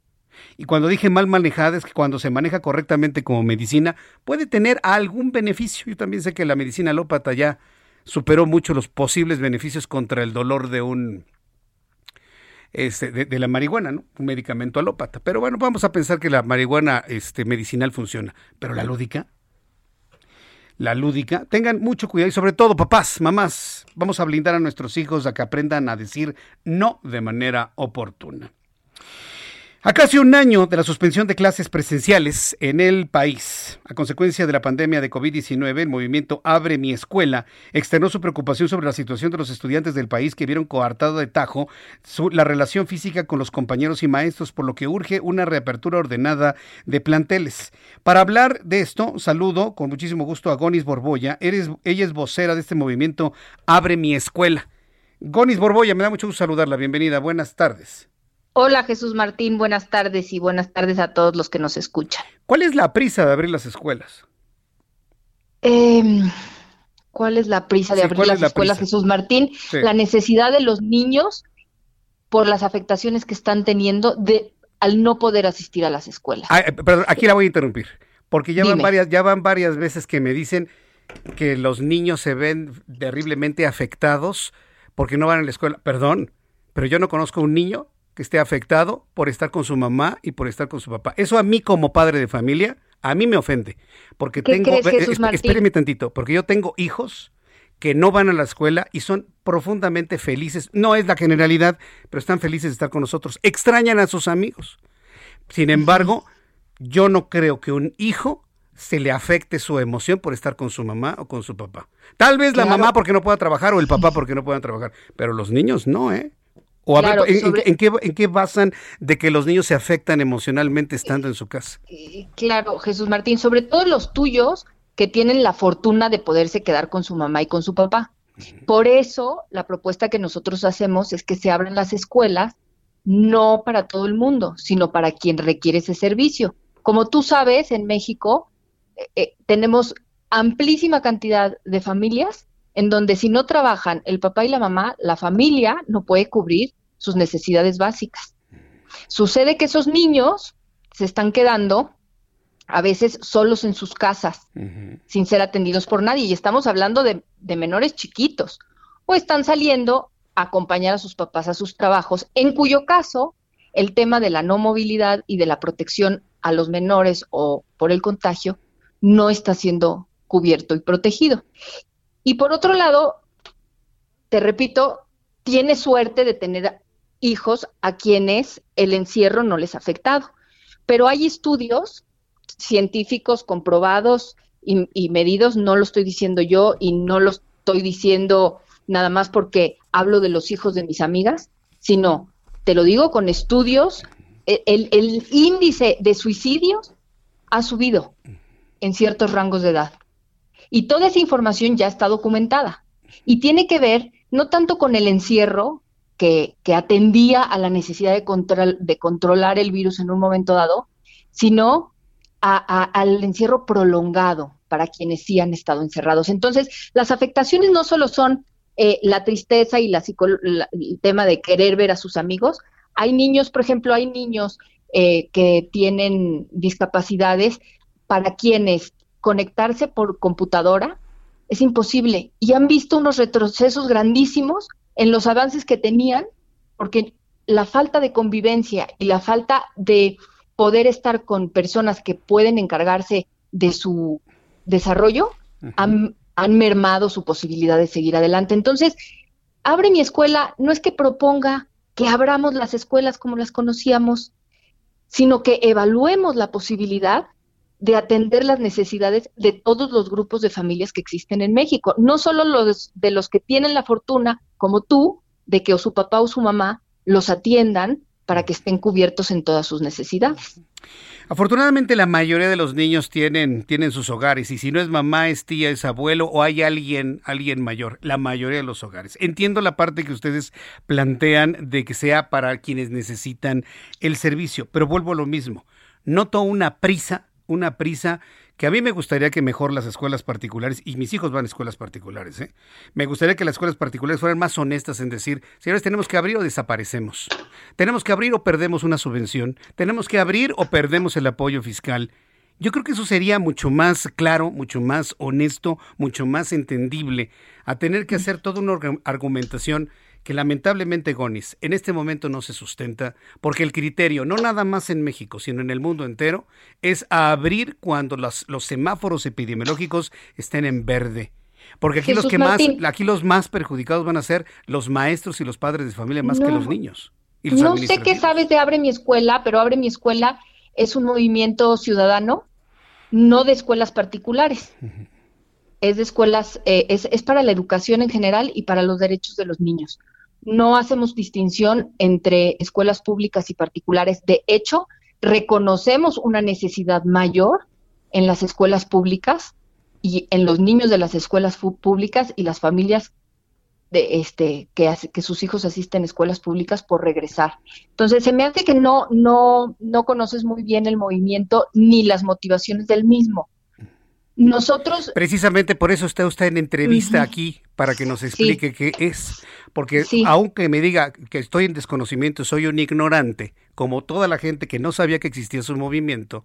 Y cuando dije mal manejada es que cuando se maneja correctamente como medicina puede tener algún beneficio. Yo también sé que la medicina alópata ya superó mucho los posibles beneficios contra el dolor de un este, de, la marihuana, ¿no? Un medicamento alópata. Pero bueno, vamos a pensar que la marihuana este, medicinal funciona. Pero la lúdica, la lúdica, tengan mucho cuidado y sobre todo papás, mamás, vamos a blindar a nuestros hijos a que aprendan a decir no de manera oportuna. A casi un año de la suspensión de clases presenciales en el país, a consecuencia de la pandemia de COVID-19, el movimiento Abre mi escuela externó su preocupación sobre la situación de los estudiantes del país que vieron coartado de tajo la relación física con los compañeros y maestros, por lo que urge una reapertura ordenada de planteles. Para hablar de esto, saludo con muchísimo gusto a Gonis Borboya. Eres, ella es vocera de este movimiento Abre mi escuela. Gonis Borboya, me da mucho gusto saludarla. Bienvenida. Buenas tardes. Hola Jesús Martín, buenas tardes y buenas tardes a todos los que nos escuchan. ¿Cuál es la prisa de abrir las escuelas? Em, ¿Cuál es la prisa de abrir las escuelas, Jesús Martín? La necesidad de los niños por las afectaciones que están teniendo de al no poder asistir a las escuelas. Ah, eh, perdón, aquí la voy a interrumpir, porque ya van varias, ya van varias veces que me dicen que los niños se ven terriblemente afectados porque no van a la escuela. Perdón, pero yo no conozco un niño que esté afectado por estar con su mamá y por estar con su papá. Eso a mí como padre de familia, a mí me ofende, porque tengo, espéreme tantito, porque yo tengo hijos que no van a la escuela y son profundamente felices. No es la generalidad, pero están felices de estar con nosotros. Extrañan a sus amigos. Sin embargo, yo no creo que un hijo se le afecte su emoción por estar con su mamá o con su papá. Tal vez la mamá porque no pueda trabajar o el papá porque no pueda trabajar, pero los niños no, ¿eh? O a ver, ¿en, qué, ¿en, qué, basan de que los niños se afectan emocionalmente estando en su casa? Claro, Jesús Martín, sobre todo los tuyos que tienen la fortuna de poderse quedar con su mamá y con su papá. Por eso, la propuesta que nosotros hacemos es que se abran las escuelas no para todo el mundo, sino para quien requiere ese servicio. Como tú sabes, en México eh, eh, tenemos amplísima cantidad de familias en donde si no trabajan el papá y la mamá, la familia no puede cubrir sus necesidades básicas. Sucede que esos niños se están quedando a veces solos en sus casas, sin ser atendidos por nadie, y estamos hablando de, de menores chiquitos, o están saliendo a acompañar a sus papás a sus trabajos, en cuyo caso el tema de la no movilidad y de la protección a los menores o por el contagio no está siendo cubierto y protegido. Y por otro lado, te repito, tiene suerte de tener hijos a quienes el encierro no les ha afectado. Pero hay estudios científicos comprobados y, medidos, no lo estoy diciendo yo y no los estoy diciendo nada más porque hablo de los hijos de mis amigas, sino te lo digo con estudios, e, el, el índice de suicidios ha subido en ciertos rangos de edad. Y toda esa información ya está documentada. Y tiene que ver no tanto con el encierro, que, que atendía a la necesidad de, control, de controlar el virus en un momento dado, sino al encierro prolongado para quienes sí han estado encerrados. Entonces, las afectaciones no solo son eh, la tristeza y la, el tema de querer ver a sus amigos. Hay niños, por ejemplo, hay niños eh, que tienen discapacidades para quienes conectarse por computadora es imposible y han visto unos retrocesos grandísimos en los avances que tenían porque la falta de convivencia y la falta de poder estar con personas que pueden encargarse de su desarrollo han, han mermado su posibilidad de seguir adelante. Entonces, abre mi escuela no es que proponga que abramos las escuelas como las conocíamos, sino que evaluemos la posibilidad de atender las necesidades de todos los grupos de familias que existen en México, no solo los de los que tienen la fortuna, como tú, de que o su papá o su mamá los atiendan para que estén cubiertos en todas sus necesidades. Afortunadamente la mayoría de los niños tienen, tienen sus hogares y si no es mamá, es tía, es abuelo o hay alguien, alguien mayor, la mayoría de los hogares. Entiendo la parte que ustedes plantean de que sea para quienes necesitan el servicio, pero vuelvo a lo mismo. Noto una prisa, una prisa que a mí me gustaría que mejor las escuelas particulares, y mis hijos van a escuelas particulares, ¿eh? me gustaría que las escuelas particulares fueran más honestas en decir, señores, tenemos que abrir o desaparecemos, tenemos que abrir o perdemos una subvención, tenemos que abrir o perdemos el apoyo fiscal. Yo creo que eso sería mucho más claro, mucho más honesto, mucho más entendible, a tener que hacer toda una argumentación que lamentablemente, Gonis, en este momento no se sustenta, porque el criterio, no nada más en México, sino en el mundo entero, es abrir cuando los, los semáforos epidemiológicos estén en verde. Porque aquí los que más, aquí los más perjudicados van a ser los maestros y los padres de familia más que los niños. no sé qué sabes de Abre mi escuela, pero Abre mi escuela es un movimiento ciudadano, no de escuelas particulares. Es de escuelas, eh, es, es para la educación en general y para los derechos de los niños no hacemos distinción entre escuelas públicas y particulares. De hecho, reconocemos una necesidad mayor en las escuelas públicas y en los niños de las escuelas públicas y las familias de este que, sus hijos asisten a escuelas públicas por regresar. Entonces, se me hace que no no no conoces muy bien el movimiento ni las motivaciones del mismo. Nosotros. Precisamente por eso está usted en entrevista aquí, para que nos explique qué es. Porque aunque me diga que estoy en desconocimiento, soy un ignorante, como toda la gente que no sabía que existía su movimiento,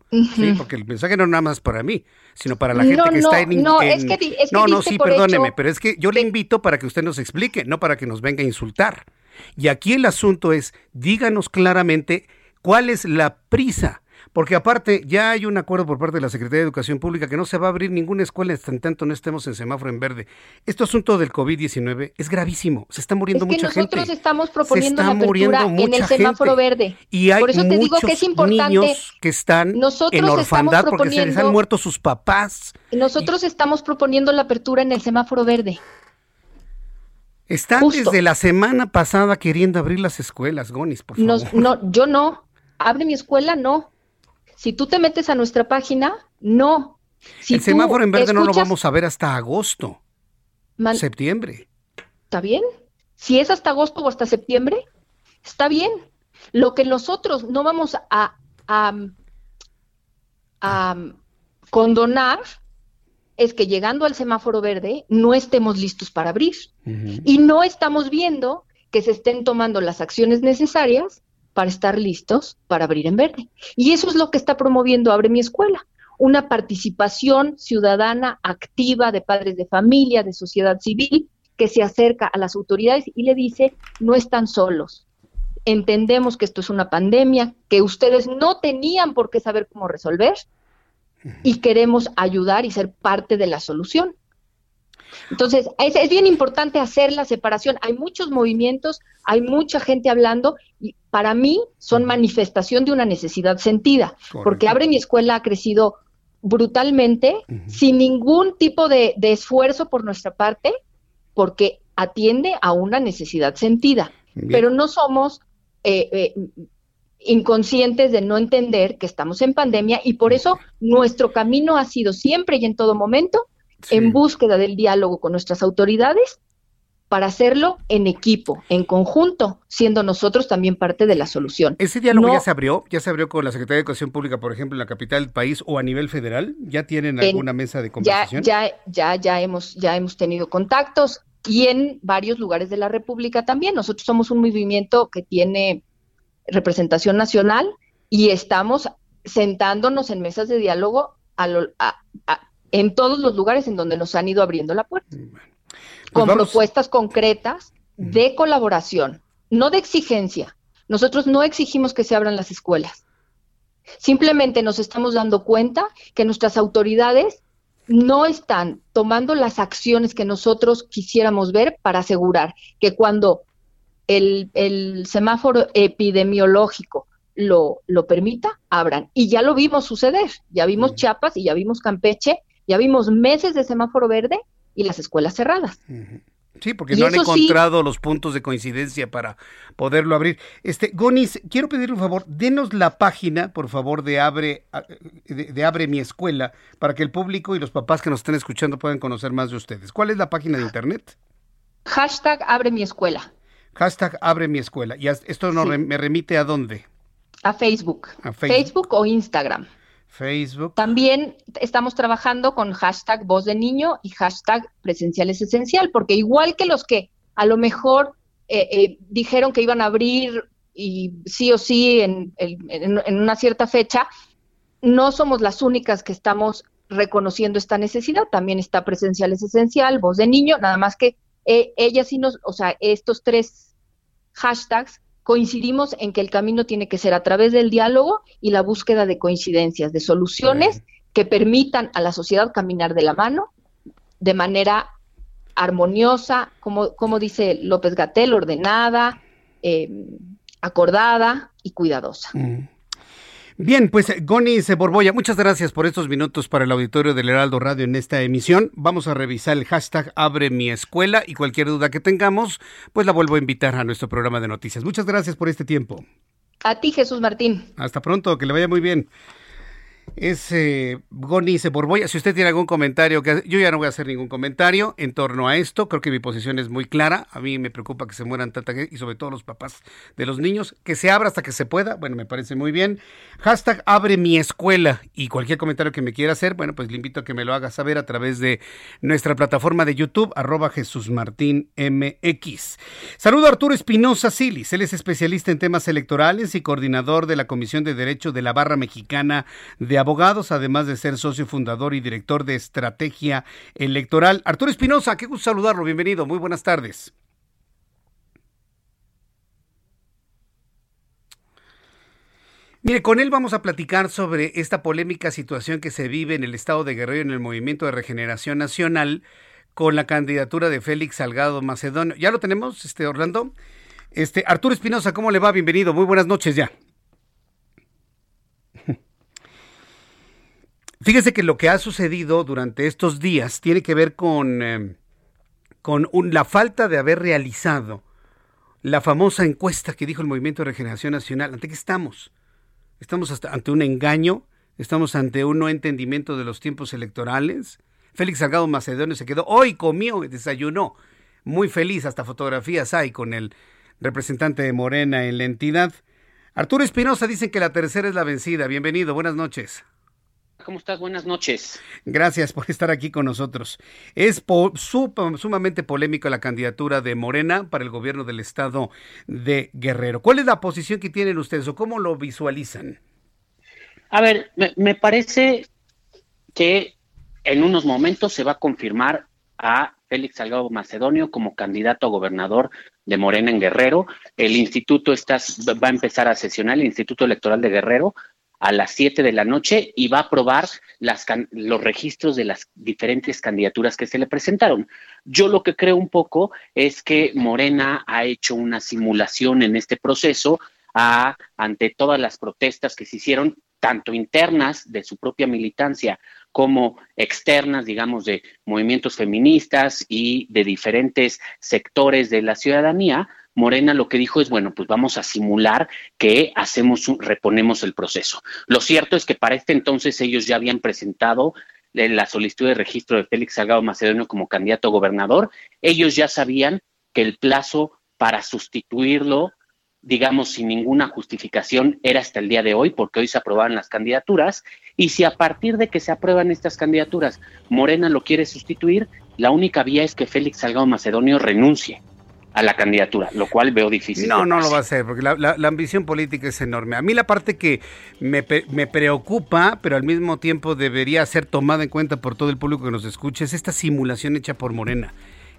porque el mensaje no nada más para mí, sino para la gente que está en. No, es que, no, no, sí, perdóneme, pero es que yo le invito para que usted nos explique, no para que nos venga a insultar. Y aquí el asunto es, díganos claramente cuál es la prisa porque aparte ya hay un acuerdo por parte de la Secretaría de Educación Pública que no se va a abrir ninguna escuela hasta en tanto no estemos en semáforo en verde. Este asunto del COVID-19 es gravísimo, se está muriendo mucha gente. Nosotros estamos proponiendo la apertura en el semáforo verde. Y hay por eso te digo que es importante niños que están en orfandad porque se les han muerto sus papás. Nosotros estamos proponiendo la apertura en el semáforo verde. Están desde la semana pasada queriendo abrir las escuelas, Gonis, por favor. no, yo no. Abre mi escuela, no. Si tú te metes a nuestra página, no. el semáforo en verde no lo vamos a ver hasta agosto, septiembre. ¿Está bien? Si es hasta agosto o hasta septiembre, está bien. Lo que nosotros no vamos a, a, condonar es que llegando al semáforo verde no estemos listos para abrir. Y no estamos viendo que se estén tomando las acciones necesarias para estar listos para abrir en verde. Y eso es lo que está promoviendo Abre mi escuela, una participación ciudadana activa de padres de familia, de sociedad civil, que se acerca a las autoridades y le dice, no están solos. Entendemos que esto es una pandemia, que ustedes no tenían por qué saber cómo resolver y queremos ayudar y ser parte de la solución. Entonces, es, bien importante hacer la separación. Hay muchos movimientos, hay mucha gente hablando y para mí son manifestación de una necesidad sentida, porque Abre mi escuela ha crecido brutalmente, sin ningún tipo de, esfuerzo por nuestra parte, porque atiende a una necesidad sentida, pero no somos eh, eh, inconscientes de no entender que estamos en pandemia y por eso nuestro camino ha sido siempre y en todo momento en búsqueda del diálogo con nuestras autoridades para hacerlo en equipo, en conjunto, siendo nosotros también parte de la solución. ¿Ese diálogo ya se abrió? ¿Ya se abrió con la Secretaría de Educación Pública, por ejemplo, en la capital del país o a nivel federal? ¿Ya tienen alguna mesa de conversación? Ya, ya, ya, ya hemos, ya hemos tenido contactos y en varios lugares de la República también. Nosotros somos un movimiento que tiene representación nacional y estamos sentándonos en mesas de diálogo en todos los lugares en donde nos han ido abriendo la puerta. Mm, con pues propuestas concretas de colaboración, no de exigencia. Nosotros no exigimos que se abran las escuelas. Simplemente nos estamos dando cuenta que nuestras autoridades no están tomando las acciones que nosotros quisiéramos ver para asegurar que cuando el, semáforo epidemiológico lo, lo, permita, abran. Y ya lo vimos suceder, ya vimos Chiapas y ya vimos Campeche, ya vimos meses de semáforo verde y las escuelas cerradas. Sí, porque no han encontrado los puntos de coincidencia para poderlo abrir. Este, Gonis, quiero pedirle un favor, denos la página, por favor, de Abre, de, Abre mi escuela, para que el público y los papás que nos estén escuchando puedan conocer más de ustedes. ¿Cuál es la página de internet? Hashtag Abre mi escuela. Hashtag Abre mi escuela. ¿Y esto no me remite a dónde? A Facebook. A Facebook. Facebook o Instagram. Facebook. También estamos trabajando con hashtag voz de niño y hashtag presencial es esencial, porque igual que los que a lo mejor eh, eh, dijeron que iban a abrir y sí o sí en, una cierta fecha, no somos las únicas que estamos reconociendo esta necesidad. También está presencial es esencial, voz de niño, nada más que eh, ella sí nos, o sea, estos tres hashtags coincidimos en que el camino tiene que ser a través del diálogo y la búsqueda de coincidencias, de soluciones que permitan a la sociedad caminar de la mano de manera armoniosa, como, como dice López Gatel, ordenada, eh, acordada y cuidadosa. Mm. Bien, pues Gonis Borboya, muchas gracias por estos minutos para el auditorio del Heraldo Radio en esta emisión. Vamos a revisar el hashtag Abre mi escuela y cualquier duda que tengamos, pues la vuelvo a invitar a nuestro programa de noticias. Muchas gracias por este tiempo. A ti, Jesús Martín. Hasta pronto, que le vaya muy bien es eh, Gonice Borboya. Si usted tiene algún comentario, que yo ya no voy a hacer ningún comentario en torno a esto. Creo que mi posición es muy clara. A mí me preocupa que se mueran tanta gente y sobre todo los papás de los niños. Que se abra hasta que se pueda. Bueno, me parece muy bien. Hashtag abre mi escuela y cualquier comentario que me quiera hacer, bueno, pues le invito a que me lo haga saber a través de nuestra plataforma de YouTube, arroba Jesús Martín MX. Saludo a Arturo Espinosa Silis. Él es especialista en temas electorales y coordinador de la Comisión de Derecho de la Barra Mexicana de abogados, además de ser socio fundador y director de estrategia electoral. Arturo Espinosa, qué gusto saludarlo, bienvenido, muy buenas tardes. Mire, con él vamos a platicar sobre esta polémica situación que se vive en el estado de Guerrero en el Movimiento de Regeneración Nacional con la candidatura de Félix Salgado Macedonio. ¿Ya lo tenemos, este Orlando? Este, Arturo Espinosa, ¿cómo le va? Bienvenido, muy buenas noches ya. Fíjese que lo que ha sucedido durante estos días tiene que ver con, em, con la falta de haber realizado la famosa encuesta que dijo el Movimiento de Regeneración Nacional. ¿Ante qué estamos? Estamos ante un engaño, estamos ante un no entendimiento de los tiempos electorales. Félix Salgado Macedonio se quedó, hoy comió, desayunó, muy feliz, hasta fotografías hay con el representante de Morena en la entidad. Arturo Espinosa dice que la tercera es la vencida. Bienvenido, buenas noches. ¿Cómo estás? Buenas noches. Gracias por estar aquí con nosotros. Es sumamente polémica la candidatura de Morena para el gobierno del estado de Guerrero. ¿Cuál es la posición que tienen ustedes o cómo lo visualizan? A ver, me, parece que en unos momentos se va a confirmar a Félix Salgado Macedonio como candidato a gobernador de Morena en Guerrero. El instituto está, va a empezar a sesionar, el Instituto Electoral de Guerrero a las 7 de la noche y va a aprobar las, los registros de las diferentes candidaturas que se le presentaron. Yo lo que creo un poco es que Morena ha hecho una simulación en este proceso ante todas las protestas que se hicieron, tanto internas de su propia militancia como externas, digamos, de movimientos feministas y de diferentes sectores de la ciudadanía, Morena lo que dijo es, bueno, pues vamos a simular que hacemos, un, reponemos el proceso. Lo cierto es que para este entonces ellos ya habían presentado la solicitud de registro de Félix Salgado Macedonio como candidato a gobernador. Ellos ya sabían que el plazo para sustituirlo digamos, sin ninguna justificación, era hasta el día de hoy, porque hoy se aprobaban las candidaturas, y si a partir de que se aprueban estas candidaturas Morena lo quiere sustituir, la única vía es que Félix Salgado Macedonio renuncie a la candidatura, lo cual veo difícil. No, no lo va a hacer, porque la, ambición política es enorme. A mí la parte que me, me, preocupa, pero al mismo tiempo debería ser tomada en cuenta por todo el público que nos escuche, es esta simulación hecha por Morena.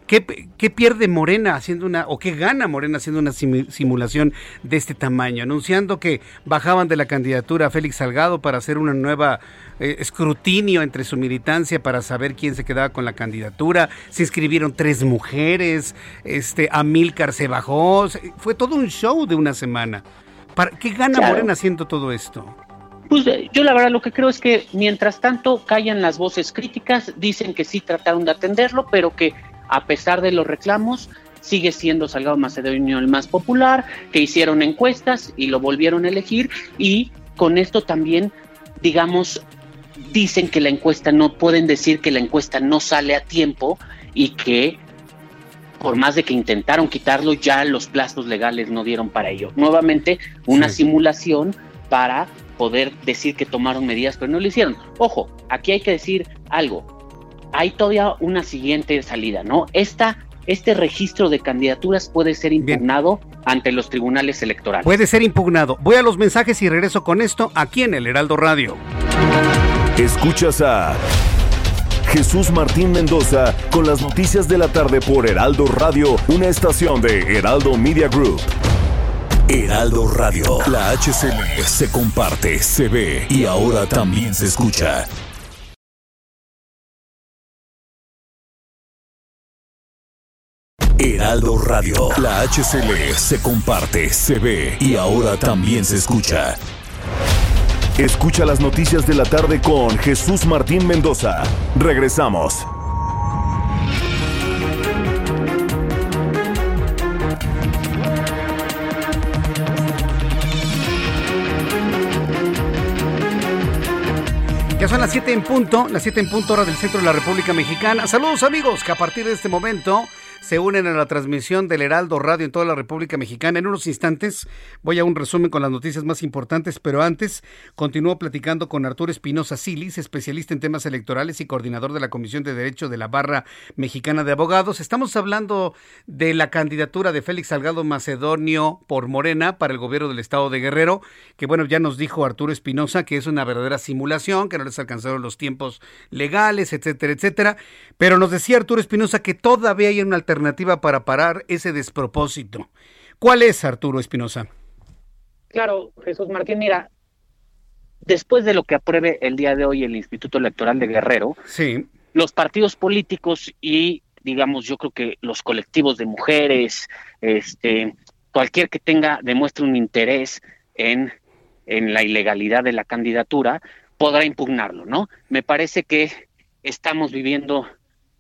¿Qué, pierde Morena haciendo una, o qué gana Morena haciendo una simulación de este tamaño? Anunciando que bajaban de la candidatura a Félix Salgado para hacer una nueva eh, escrutinio entre su militancia para saber quién se quedaba con la candidatura. Se inscribieron tres mujeres, este, Amílcar se bajó. Fue todo un show de una semana. ¿Para, ¿Qué gana Morena haciendo todo esto? Pues eh, yo la verdad lo que creo es que mientras tanto callan las voces críticas, dicen que sí trataron de atenderlo, pero que a pesar de los reclamos, sigue siendo Salgado Macedonio el más popular, que hicieron encuestas y lo volvieron a elegir y con esto también, digamos, dicen que la encuesta no pueden decir que la encuesta no sale a tiempo y que por más de que intentaron quitarlo, ya los plazos legales no dieron para ello. Nuevamente, una simulación para poder decir que tomaron medidas, pero no lo hicieron. Ojo, aquí hay que decir algo hay todavía una siguiente salida, ¿no? Esta, este registro de candidaturas puede ser impugnado ante los tribunales electorales. Puede ser impugnado. Voy a los mensajes y regreso con esto aquí en el Heraldo Radio. Escuchas a Jesús Martín Mendoza con las noticias de la tarde por Heraldo Radio, una estación de Heraldo Media Group. Heraldo Radio, la HCL se comparte, se ve y ahora también se escucha. Heraldo Radio. La HCL se comparte, se ve y ahora también se escucha. Escucha las noticias de la tarde con Jesús Martín Mendoza. Regresamos. Ya son las 7 en punto, las 7 en punto hora del centro de la República Mexicana. Saludos amigos que a partir de este momento se unen a la transmisión del Heraldo Radio en toda la República Mexicana. En unos instantes voy a un resumen con las noticias más importantes, pero antes continúo platicando con Arturo Espinosa Silis, especialista en temas electorales y coordinador de la Comisión de Derecho de la Barra Mexicana de Abogados. Estamos hablando de la candidatura de Félix Salgado Macedonio por Morena para el gobierno del estado de Guerrero, que bueno, ya nos dijo Arturo Espinosa que es una verdadera simulación, que no les alcanzaron los tiempos legales, etcétera, etcétera. Pero nos decía Arturo Espinosa que todavía hay una alternativa para parar ese despropósito. ¿Cuál es, Arturo Espinosa? Claro, Jesús Martín, mira, después de lo que apruebe el día de hoy el Instituto Electoral de Guerrero, sí. los partidos políticos y, digamos, yo creo que los colectivos de mujeres, este, cualquier que tenga, demuestre un interés en, en la ilegalidad de la candidatura, podrá impugnarlo, ¿no? Me parece que estamos viviendo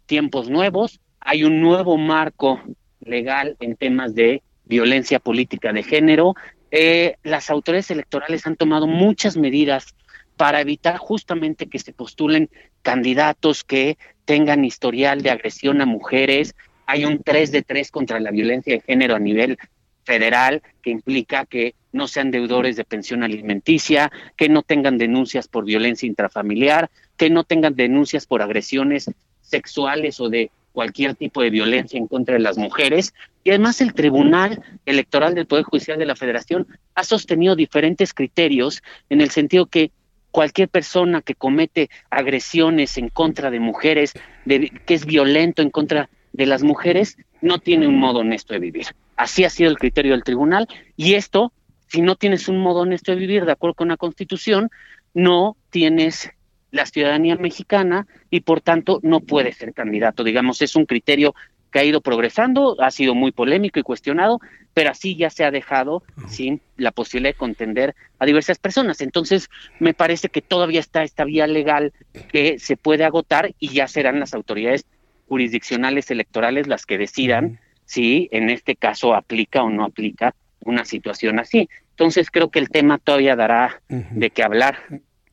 tiempos nuevos, hay un nuevo marco legal en temas de violencia política de género. Eh, las autoridades electorales han tomado muchas medidas para evitar justamente que se postulen candidatos que tengan historial de agresión a mujeres. Hay un 3 de 3 contra la violencia de género a nivel federal que implica que no sean deudores de pensión alimenticia, que no tengan denuncias por violencia intrafamiliar, que no tengan denuncias por agresiones sexuales o de cualquier tipo de violencia en contra de las mujeres. Y además el Tribunal Electoral del Poder Judicial de la Federación ha sostenido diferentes criterios en el sentido que cualquier persona que comete agresiones en contra de mujeres, de, que es violento en contra de las mujeres, no tiene un modo honesto de vivir. Así ha sido el criterio del tribunal y esto, si no tienes un modo honesto de vivir de acuerdo con la Constitución, no tienes la ciudadanía mexicana y por tanto no puede ser candidato. Digamos, es un criterio que ha ido progresando, ha sido muy polémico y cuestionado, pero así ya se ha dejado sin la posibilidad de contender a diversas personas. Entonces, me parece que todavía está esta vía legal que se puede agotar y ya serán las autoridades jurisdiccionales electorales las que decidan si en este caso aplica o no aplica una situación así. Entonces, creo que el tema todavía dará de qué hablar.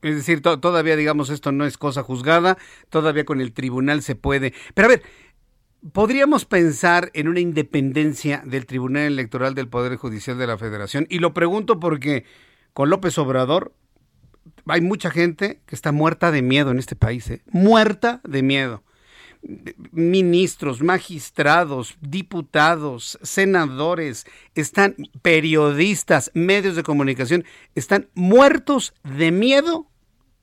Es decir, todavía, digamos, esto no es cosa juzgada, todavía con el tribunal se puede. Pero a ver, ¿Podríamos pensar en una independencia del Tribunal Electoral del Poder Judicial de la Federación? Y lo pregunto porque con López Obrador hay mucha gente que está muerta de miedo en este país, ¿eh? muerta de miedo. Ministros, magistrados, diputados, senadores, están periodistas, medios de comunicación, están muertos de miedo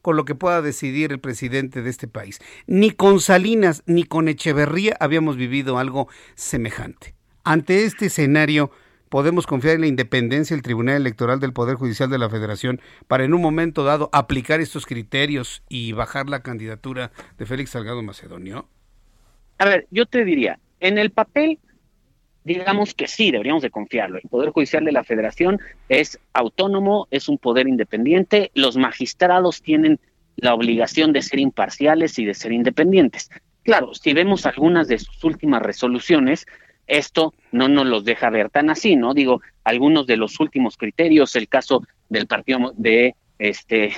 con lo que pueda decidir el presidente de este país. Ni con Salinas ni con Echeverría habíamos vivido algo semejante. Ante este escenario, podemos confiar en la independencia del Tribunal Electoral del Poder Judicial de la Federación para en un momento dado aplicar estos criterios y bajar la candidatura de Félix Salgado Macedonio? A ver, yo te diría, en el papel digamos que sí, deberíamos de confiarlo. El Poder Judicial de la Federación es autónomo, es un poder independiente, los magistrados tienen la obligación de ser imparciales y de ser independientes. Claro, si vemos algunas de sus últimas resoluciones, esto no nos los deja ver tan así, ¿no? Digo, algunos de los últimos criterios, el caso del partido de este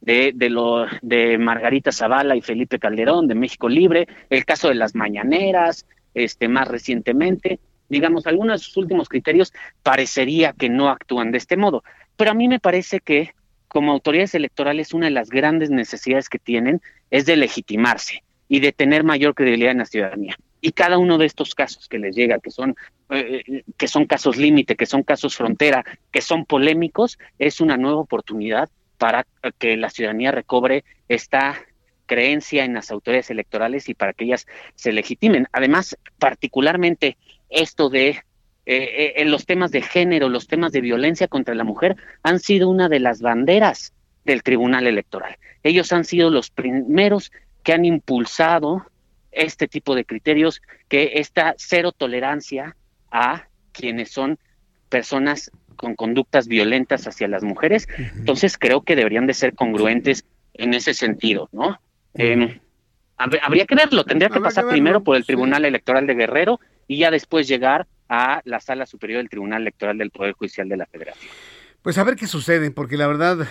de, de, lo, de Margarita Zavala y Felipe Calderón de México Libre, el caso de las mañaneras, este, más recientemente. Digamos, algunos de sus últimos criterios parecería que no actúan de este modo. Pero a mí me parece que como autoridades electorales una de las grandes necesidades que tienen es de legitimarse y de tener mayor credibilidad en la ciudadanía. Y cada uno de estos casos que les llega, que son, eh, que son casos límite, que son casos frontera, que son polémicos, es una nueva oportunidad para que la ciudadanía recobre esta creencia en las autoridades electorales y para que ellas se legitimen. Además, particularmente esto de eh, eh, los temas de género, los temas de violencia contra la mujer han sido una de las banderas del Tribunal Electoral. Ellos han sido los primeros que han impulsado este tipo de criterios, que esta cero tolerancia a quienes son personas con conductas violentas hacia las mujeres. Entonces creo que deberían de ser congruentes en ese sentido, ¿no? Eh, habría que verlo, tendría que pasar primero por el Tribunal Electoral de Guerrero y ya después llegar a la Sala Superior del Tribunal Electoral del Poder Judicial de la Federación. Pues a ver qué sucede, porque la verdad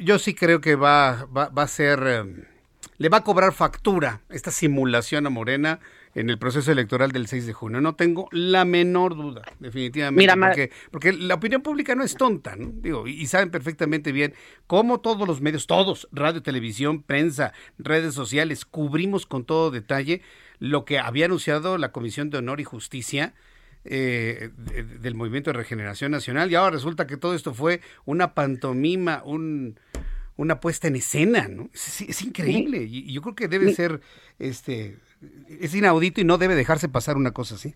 yo sí creo que va, va, va a ser, eh, le va a cobrar factura esta simulación a Morena en el proceso electoral del 6 de junio. No tengo la menor duda, definitivamente. porque, porque, la opinión pública no es tonta, ¿no? Digo, y, saben perfectamente bien cómo todos los medios, todos, radio, televisión, prensa, redes sociales, cubrimos con todo detalle lo que había anunciado la Comisión de Honor y Justicia. Eh, del Movimiento de Regeneración Nacional y ahora resulta que todo esto fue una pantomima, un, una puesta en escena, ¿no? Es, increíble y, yo creo que debe ser este es inaudito y no debe dejarse pasar una cosa así.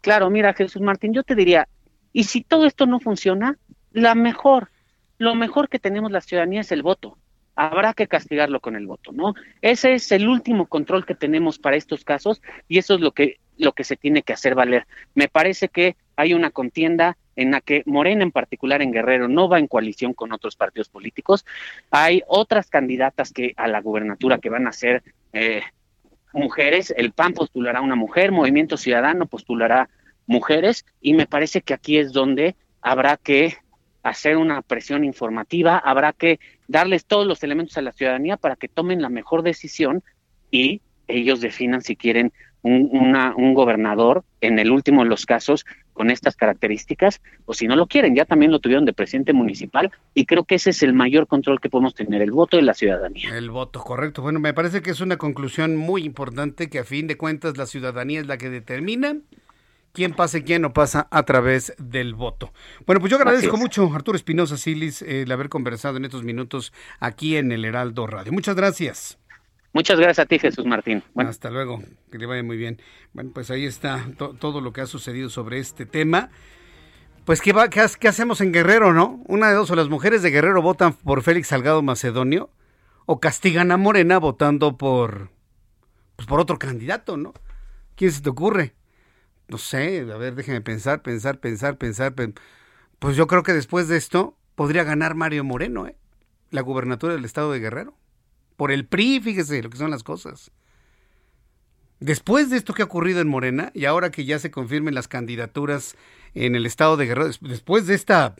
Claro, mira, Jesús Martín, yo te diría, y si todo esto no funciona, la mejor, lo mejor que tenemos la ciudadanía es el voto. Habrá que castigarlo con el voto, ¿no? Ese es el último control que tenemos para estos casos y eso es lo que lo que se tiene que hacer valer. Me parece que hay una contienda en la que Morena en particular en Guerrero no va en coalición con otros partidos políticos. Hay otras candidatas que a la gubernatura que van a ser eh, mujeres, el PAN postulará una mujer, Movimiento Ciudadano postulará mujeres y me parece que aquí es donde habrá que hacer una presión informativa, habrá que darles todos los elementos a la ciudadanía para que tomen la mejor decisión y ellos definan si quieren un, un gobernador, en el último de los casos, con estas características, o si no lo quieren, ya también lo tuvieron de presidente municipal, y creo que ese es el mayor control que podemos tener, el voto de la ciudadanía. El voto, correcto. Bueno, me parece que es una conclusión muy importante, que a fin de cuentas la ciudadanía es la que determina quién pasa y quién no pasa a través del voto. Bueno, pues yo agradezco mucho, Arturo Espinosa Silis, el haber conversado en estos minutos aquí en el Heraldo Radio. Muchas gracias. Muchas gracias a ti, Jesús Martín. Hasta luego, que le vaya muy bien. Bueno, pues ahí está todo lo que ha sucedido sobre este tema. Pues, ¿qué, va, qué, hacemos en Guerrero, no? Una de dos, o las mujeres de Guerrero votan por Félix Salgado Macedonio, o castigan a Morena votando por, pues, por otro candidato, ¿no? ¿Quién se te ocurre? No sé, a ver, déjeme pensar, pensar, pensar, pensar. Pues yo creo que después de esto podría ganar Mario Moreno, ¿eh? La gubernatura del estado de Guerrero. Por el PRI, fíjese lo que son las cosas. Después de esto que ha ocurrido en Morena y ahora que ya se confirmen las candidaturas en el estado de Guerrero, después de esta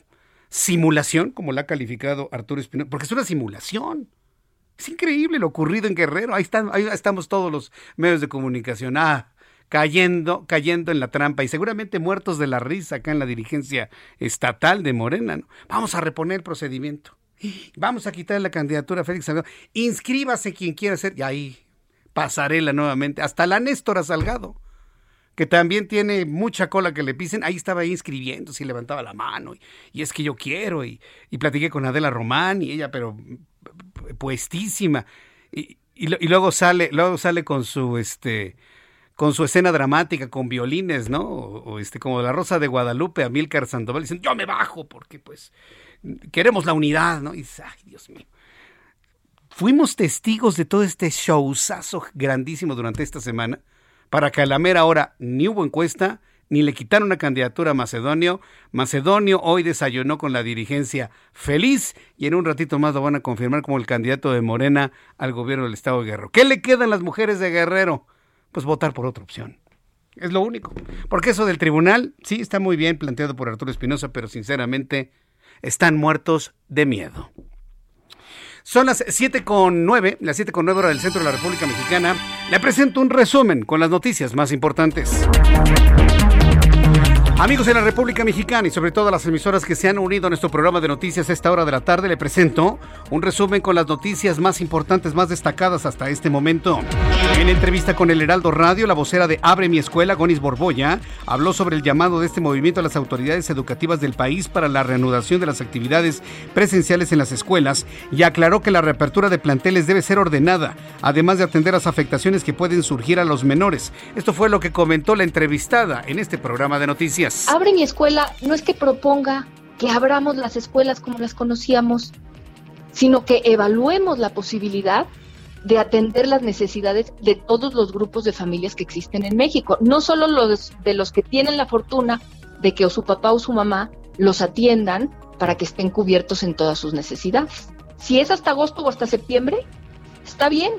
simulación, como la ha calificado Arturo Espinosa, porque es una simulación. Es increíble lo ocurrido en Guerrero. Ahí, están, ahí estamos todos los medios de comunicación. Ah, cayendo, cayendo en la trampa y seguramente muertos de la risa acá en la dirigencia estatal de Morena. Vamos a reponer el procedimiento. Vamos a quitar la candidatura a Félix Salgado. Inscríbase quien quiera ser. Y ahí pasarela nuevamente. Hasta la Néstora Salgado, que también tiene mucha cola que le pisen. Ahí estaba ahí inscribiéndose y levantaba la mano. Y, es que yo quiero. Y, platiqué con Adela Román y ella, pero puestísima. Y, y, luego sale, luego sale con su este con su escena dramática, con violines, ¿no? O, este, como la Rosa de Guadalupe, Amílcar Sandoval, dicen, yo me bajo, porque pues queremos la unidad, ¿no? Y dices, ay, Dios mío. Fuimos testigos de todo este showzazo grandísimo durante esta semana, para que a la mera hora ni hubo encuesta, ni le quitaron una candidatura a Macedonio. Macedonio hoy desayunó con la dirigencia feliz y en un ratito más lo van a confirmar como el candidato de Morena al gobierno del estado de Guerrero. ¿Qué le quedan las mujeres de Guerrero? Pues votar por otra opción. Es lo único. Porque eso del tribunal, sí, está muy bien planteado por Arturo Espinosa, pero sinceramente están muertos de miedo. Son las 7 con 9, las 7 con 9 horas del centro de la República Mexicana. Le presento un resumen con las noticias más importantes. Amigos de la República Mexicana y sobre todo las emisoras que se han unido a nuestro programa de noticias a esta hora de la tarde, le presento un resumen con las noticias más importantes, más destacadas hasta este momento. En entrevista con el Heraldo Radio, la vocera de Abre mi Escuela, Gonis Borboya, habló sobre el llamado de este movimiento a las autoridades educativas del país para la reanudación de las actividades presenciales en las escuelas y aclaró que la reapertura de planteles debe ser ordenada, además de atender las afectaciones que pueden surgir a los menores. Esto fue lo que comentó la entrevistada en este programa de noticias. Abre mi escuela no es que proponga que abramos las escuelas como las conocíamos, sino que evaluemos la posibilidad de atender las necesidades de todos los grupos de familias que existen en México, no solo los de los que tienen la fortuna de que o su papá o su mamá los atiendan para que estén cubiertos en todas sus necesidades. Si es hasta agosto o hasta septiembre, está bien.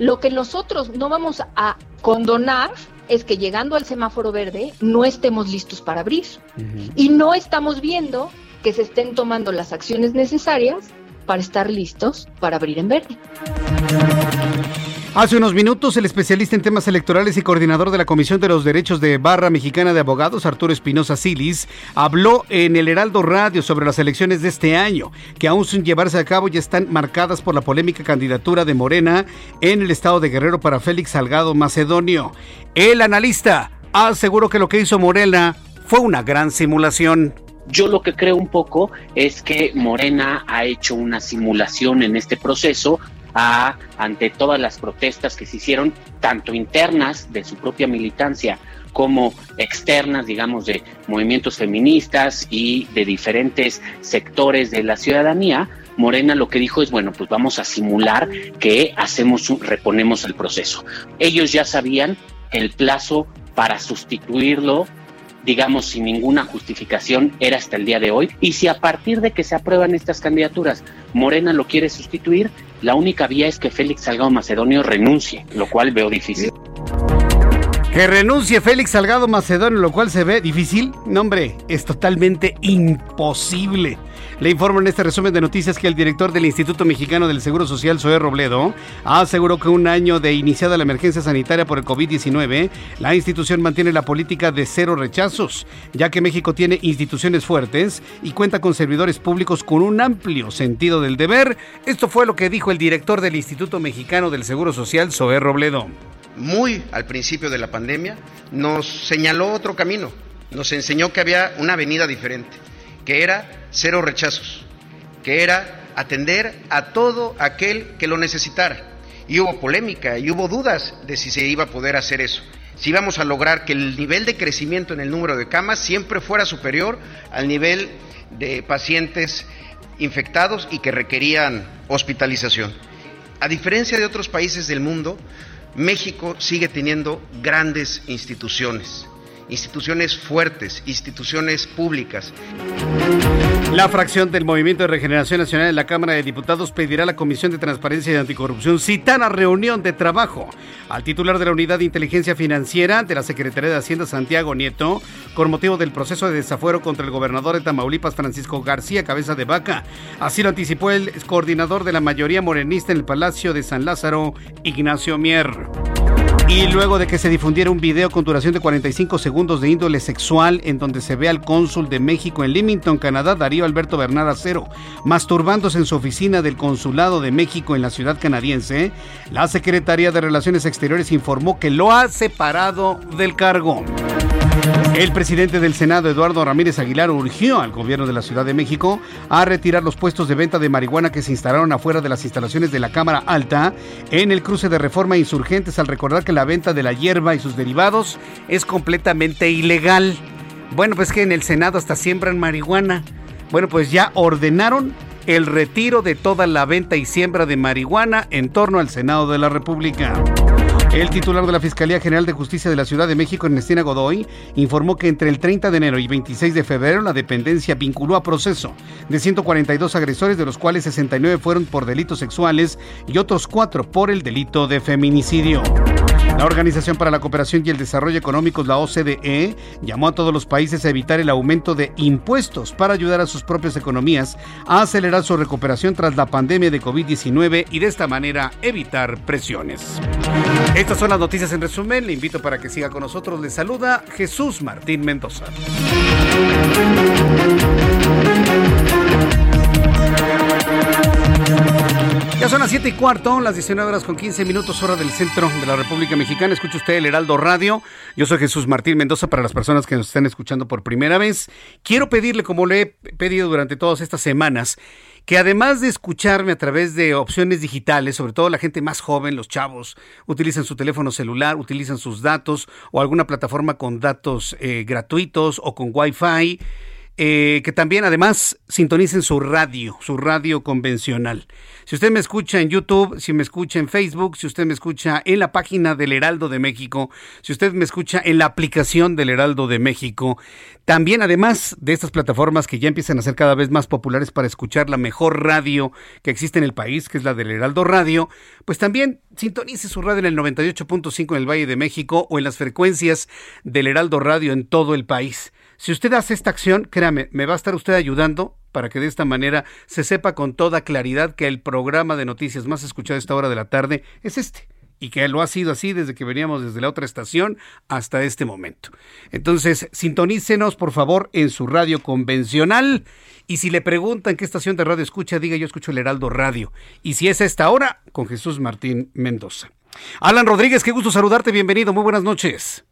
Lo que nosotros no vamos a condonar es que llegando al semáforo verde no estemos listos para abrir y no estamos viendo que se estén tomando las acciones necesarias para estar listos para abrir en verde. Hace unos minutos, el especialista en temas electorales y coordinador de la Comisión de los Derechos de Barra Mexicana de Abogados, Arturo Espinosa Silis, habló en el Heraldo Radio sobre las elecciones de este año, que aún sin llevarse a cabo ya están marcadas por la polémica candidatura de Morena en el estado de Guerrero para Félix Salgado Macedonio. El analista aseguró que lo que hizo Morena fue una gran simulación. Yo lo que creo un poco es que Morena ha hecho una simulación en este proceso ante todas las protestas que se hicieron, tanto internas de su propia militancia como externas, digamos, de movimientos feministas y de diferentes sectores de la ciudadanía, Morena lo que dijo es, bueno, pues vamos a simular que hacemos, reponemos el proceso. Ellos ya sabían que el plazo para sustituirlo digamos, sin ninguna justificación, era hasta el día de hoy. Y si a partir de que se aprueban estas candidaturas, Morena lo quiere sustituir, la única vía es que Félix Salgado Macedonio renuncie, lo cual veo difícil. Que renuncie Félix Salgado Macedonio, lo cual se ve difícil. No, hombre, es totalmente imposible. Le informo en este resumen de noticias que el director del Instituto Mexicano del Seguro Social, Zoé Robledo, aseguró que un año de iniciada la emergencia sanitaria por el COVID-19, la institución mantiene la política de cero rechazos, ya que México tiene instituciones fuertes y cuenta con servidores públicos con un amplio sentido del deber. Esto fue lo que dijo el director del Instituto Mexicano del Seguro Social, Zoé Robledo. Muy al principio de la pandemia, nos señaló otro camino, nos enseñó que había una avenida diferente que era cero rechazos, que era atender a todo aquel que lo necesitara. Y hubo polémica y hubo dudas de si se iba a poder hacer eso, si íbamos a lograr que el nivel de crecimiento en el número de camas siempre fuera superior al nivel de pacientes infectados y que requerían hospitalización. A diferencia de otros países del mundo, México sigue teniendo grandes instituciones, instituciones fuertes, instituciones públicas. La fracción del Movimiento de Regeneración Nacional en la Cámara de Diputados pedirá a la Comisión de Transparencia y Anticorrupción citar a reunión de trabajo al titular de la Unidad de Inteligencia Financiera de la Secretaría de Hacienda, Santiago Nieto, con motivo del proceso de desafuero contra el gobernador de Tamaulipas, Francisco García Cabeza de Vaca. Así lo anticipó el coordinador de la mayoría morenista en el Palacio de San Lázaro, Ignacio Mier. Y luego de que se difundiera un video con duración de 45 segundos de índole sexual en donde se ve al cónsul de México en Leamington, Canadá, Darío Alberto Bernard Acero, masturbándose en su oficina del Consulado de México en la ciudad canadiense, la Secretaría de Relaciones Exteriores informó que lo ha separado del cargo. El presidente del Senado, Eduardo Ramírez Aguilar, urgió al gobierno de la Ciudad de México a retirar los puestos de venta de marihuana que se instalaron afuera de las instalaciones de la Cámara Alta en el cruce de Reforma Insurgentes al recordar que la venta de la hierba y sus derivados es completamente ilegal. Bueno, pues que en el Senado hasta siembran marihuana. Bueno, pues ya ordenaron el retiro de toda la venta y siembra de marihuana en torno al Senado de la República. El titular de la Fiscalía General de Justicia de la Ciudad de México, Ernestina Godoy, informó que entre el 30 de enero y 26 de febrero la dependencia vinculó a proceso de 142 agresores, de los cuales 69 fueron por delitos sexuales y otros 4 por el delito de feminicidio. La Organización para la Cooperación y el Desarrollo Económicos, la OCDE, llamó a todos los países a evitar el aumento de impuestos para ayudar a sus propias economías a acelerar su recuperación tras la pandemia de COVID-19 y de esta manera evitar presiones. Estas son las noticias en resumen. Le invito para que siga con nosotros. Le saluda Jesús Martín Mendoza. Ya son las 7 y cuarto, las 19 horas con 15 minutos, hora del centro de la República Mexicana. Escucha usted el Heraldo Radio. Yo soy Jesús Martín Mendoza para las personas que nos están escuchando por primera vez. Quiero pedirle, como le he pedido durante todas estas semanas, que además de escucharme a través de opciones digitales, sobre todo la gente más joven, los chavos, utilizan su teléfono celular, utilizan sus datos o alguna plataforma con datos eh, gratuitos o con Wi-Fi. Eh, que también además sintonicen su radio, su radio convencional. Si usted me escucha en YouTube, si me escucha en Facebook, si usted me escucha en la página del Heraldo de México, si usted me escucha en la aplicación del Heraldo de México, también además de estas plataformas que ya empiezan a ser cada vez más populares para escuchar la mejor radio que existe en el país, que es la del Heraldo Radio, pues también sintonice su radio en el 98.5 en el Valle de México o en las frecuencias del Heraldo Radio en todo el país. Si usted hace esta acción, créame, me va a estar usted ayudando para que de esta manera se sepa con toda claridad que el programa de noticias más escuchado a esta hora de la tarde es este y que lo ha sido así desde que veníamos desde la otra estación hasta este momento. Entonces, sintonícenos por favor en su radio convencional y si le preguntan qué estación de radio escucha, diga yo escucho el Heraldo Radio. Y si es esta hora, con Jesús Martín Mendoza. Alan Rodríguez, qué gusto saludarte, bienvenido, muy buenas noches.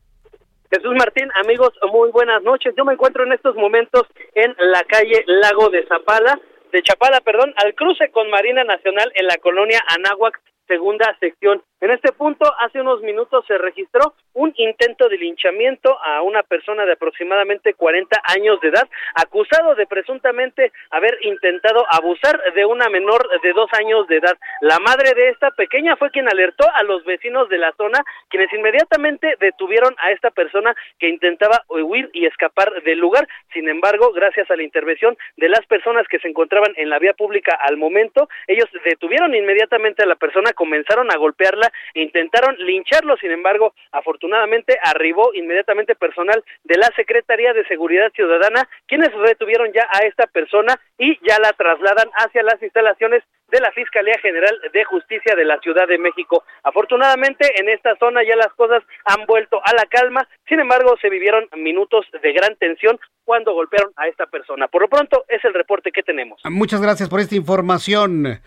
Jesús Martín, amigos, muy buenas noches. Yo me encuentro en estos momentos en la calle Lago de Zapala, de Chapala, perdón, al cruce con Marina Nacional en la colonia Anáhuac, segunda sección. En este punto, hace unos minutos se registró un intento de linchamiento a una persona de aproximadamente 40 años de edad, acusado de presuntamente haber intentado abusar de una menor de dos años de edad. La madre de esta pequeña fue quien alertó a los vecinos de la zona, quienes inmediatamente detuvieron a esta persona que intentaba huir y escapar del lugar. Sin embargo, gracias a la intervención de las personas que se encontraban en la vía pública al momento, ellos detuvieron inmediatamente a la persona, comenzaron a golpearla intentaron lincharlo, sin embargo, afortunadamente arribó inmediatamente personal de la Secretaría de Seguridad Ciudadana, quienes retuvieron ya a esta persona y ya la trasladan hacia las instalaciones de la Fiscalía General de Justicia de la Ciudad de México. Afortunadamente, en esta zona ya las cosas han vuelto a la calma, sin embargo, se vivieron minutos de gran tensión cuando golpearon a esta persona. Por lo pronto, es el reporte que tenemos. Muchas gracias por esta información,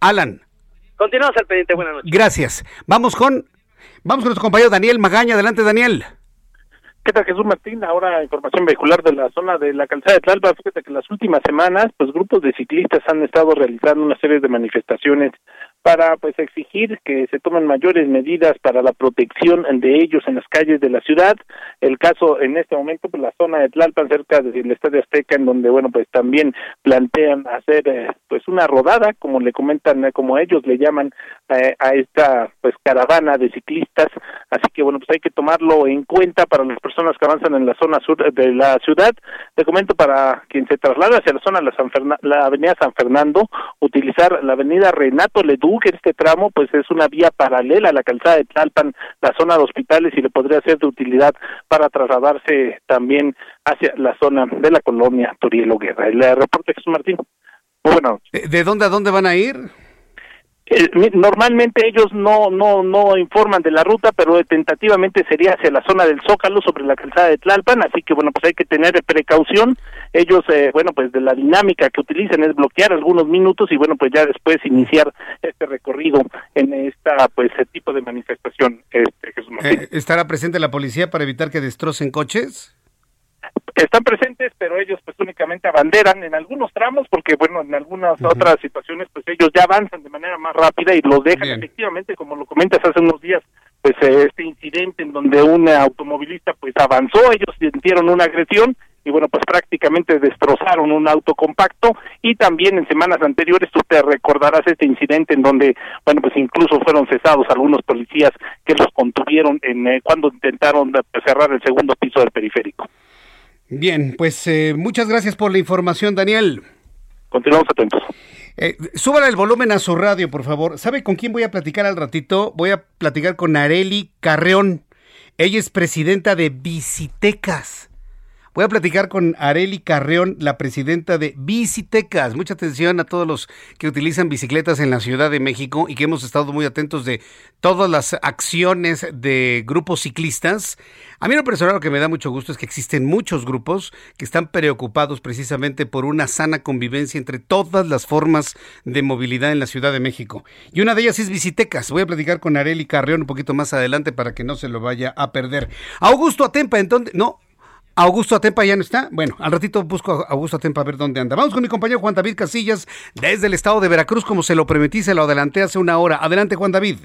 Alan. Continuamos al pendiente. Buenas noches. Gracias. Vamos con, vamos con nuestro compañero Daniel Magaña. Adelante, Daniel. ¿Qué tal, Jesús Martín? Ahora información vehicular de la zona de la calzada de Tlalpa. Fíjate que las últimas semanas, pues grupos de ciclistas han estado realizando una serie de manifestaciones para pues exigir que se tomen mayores medidas para la protección de ellos en las calles de la ciudad. El caso en este momento, pues la zona de Tlalpan, cerca del Estadio Azteca, en donde, bueno, pues también plantean hacer eh, pues una rodada, como le comentan, eh, como ellos le llaman eh, a esta pues caravana de ciclistas. Así que, bueno, pues hay que tomarlo en cuenta para las personas que avanzan en la zona sur de la ciudad. Le comento para quien se traslada hacia la zona de la, San la avenida San Fernando, utilizar la avenida Renato Ledú, que este tramo pues es una vía paralela a la calzada de Tlalpan, la zona de hospitales y le podría ser de utilidad para trasladarse también hacia la zona de la colonia Turielo Guerra. El reporte Jesús Martín. bueno. ¿De dónde a dónde van a ir? Eh, normalmente ellos no no no informan de la ruta, pero tentativamente sería hacia la zona del Zócalo sobre la calzada de Tlalpan, así que bueno, pues hay que tener precaución. Ellos eh, bueno, pues de la dinámica que utilizan es bloquear algunos minutos y bueno, pues ya después iniciar este recorrido en esta pues tipo de manifestación. Este, Jesús eh, ¿Estará presente la policía para evitar que destrocen coches? Están presentes, pero ellos pues únicamente abanderan en algunos tramos, porque bueno, en algunas otras situaciones pues ellos ya avanzan de manera más rápida y los dejan efectivamente, como lo comentas hace unos días, pues eh, este incidente en donde un automovilista pues avanzó, ellos sintieron una agresión y bueno, pues prácticamente destrozaron un auto compacto. Y también en semanas anteriores tú te recordarás este incidente en donde, bueno, pues incluso fueron cesados algunos policías que los contuvieron en eh, cuando intentaron pues, cerrar el segundo piso del periférico. Bien, pues eh, muchas gracias por la información, Daniel. Continuamos atentos. Eh, súbale el volumen a su radio, por favor. ¿Sabe con quién voy a platicar al ratito? Voy a platicar con Areli Carreón. Ella es presidenta de Visitecas. Voy a platicar con Areli Carreón, la presidenta de Bicitecas. Mucha atención a todos los que utilizan bicicletas en la Ciudad de México y que hemos estado muy atentos de todas las acciones de grupos ciclistas. A mí lo personal lo que me da mucho gusto es que existen muchos grupos que están preocupados precisamente por una sana convivencia entre todas las formas de movilidad en la Ciudad de México. Y una de ellas es Bicitecas. Voy a platicar con Areli Carreón un poquito más adelante para que no se lo vaya a perder. Augusto Atempa, entonces, no, Augusto Atempa ya no está. Bueno, al ratito busco a Augusto Atempa a ver dónde anda. Vamos con mi compañero Juan David Casillas desde el estado de Veracruz, como se lo prometí, se lo adelanté hace una hora. Adelante, Juan David.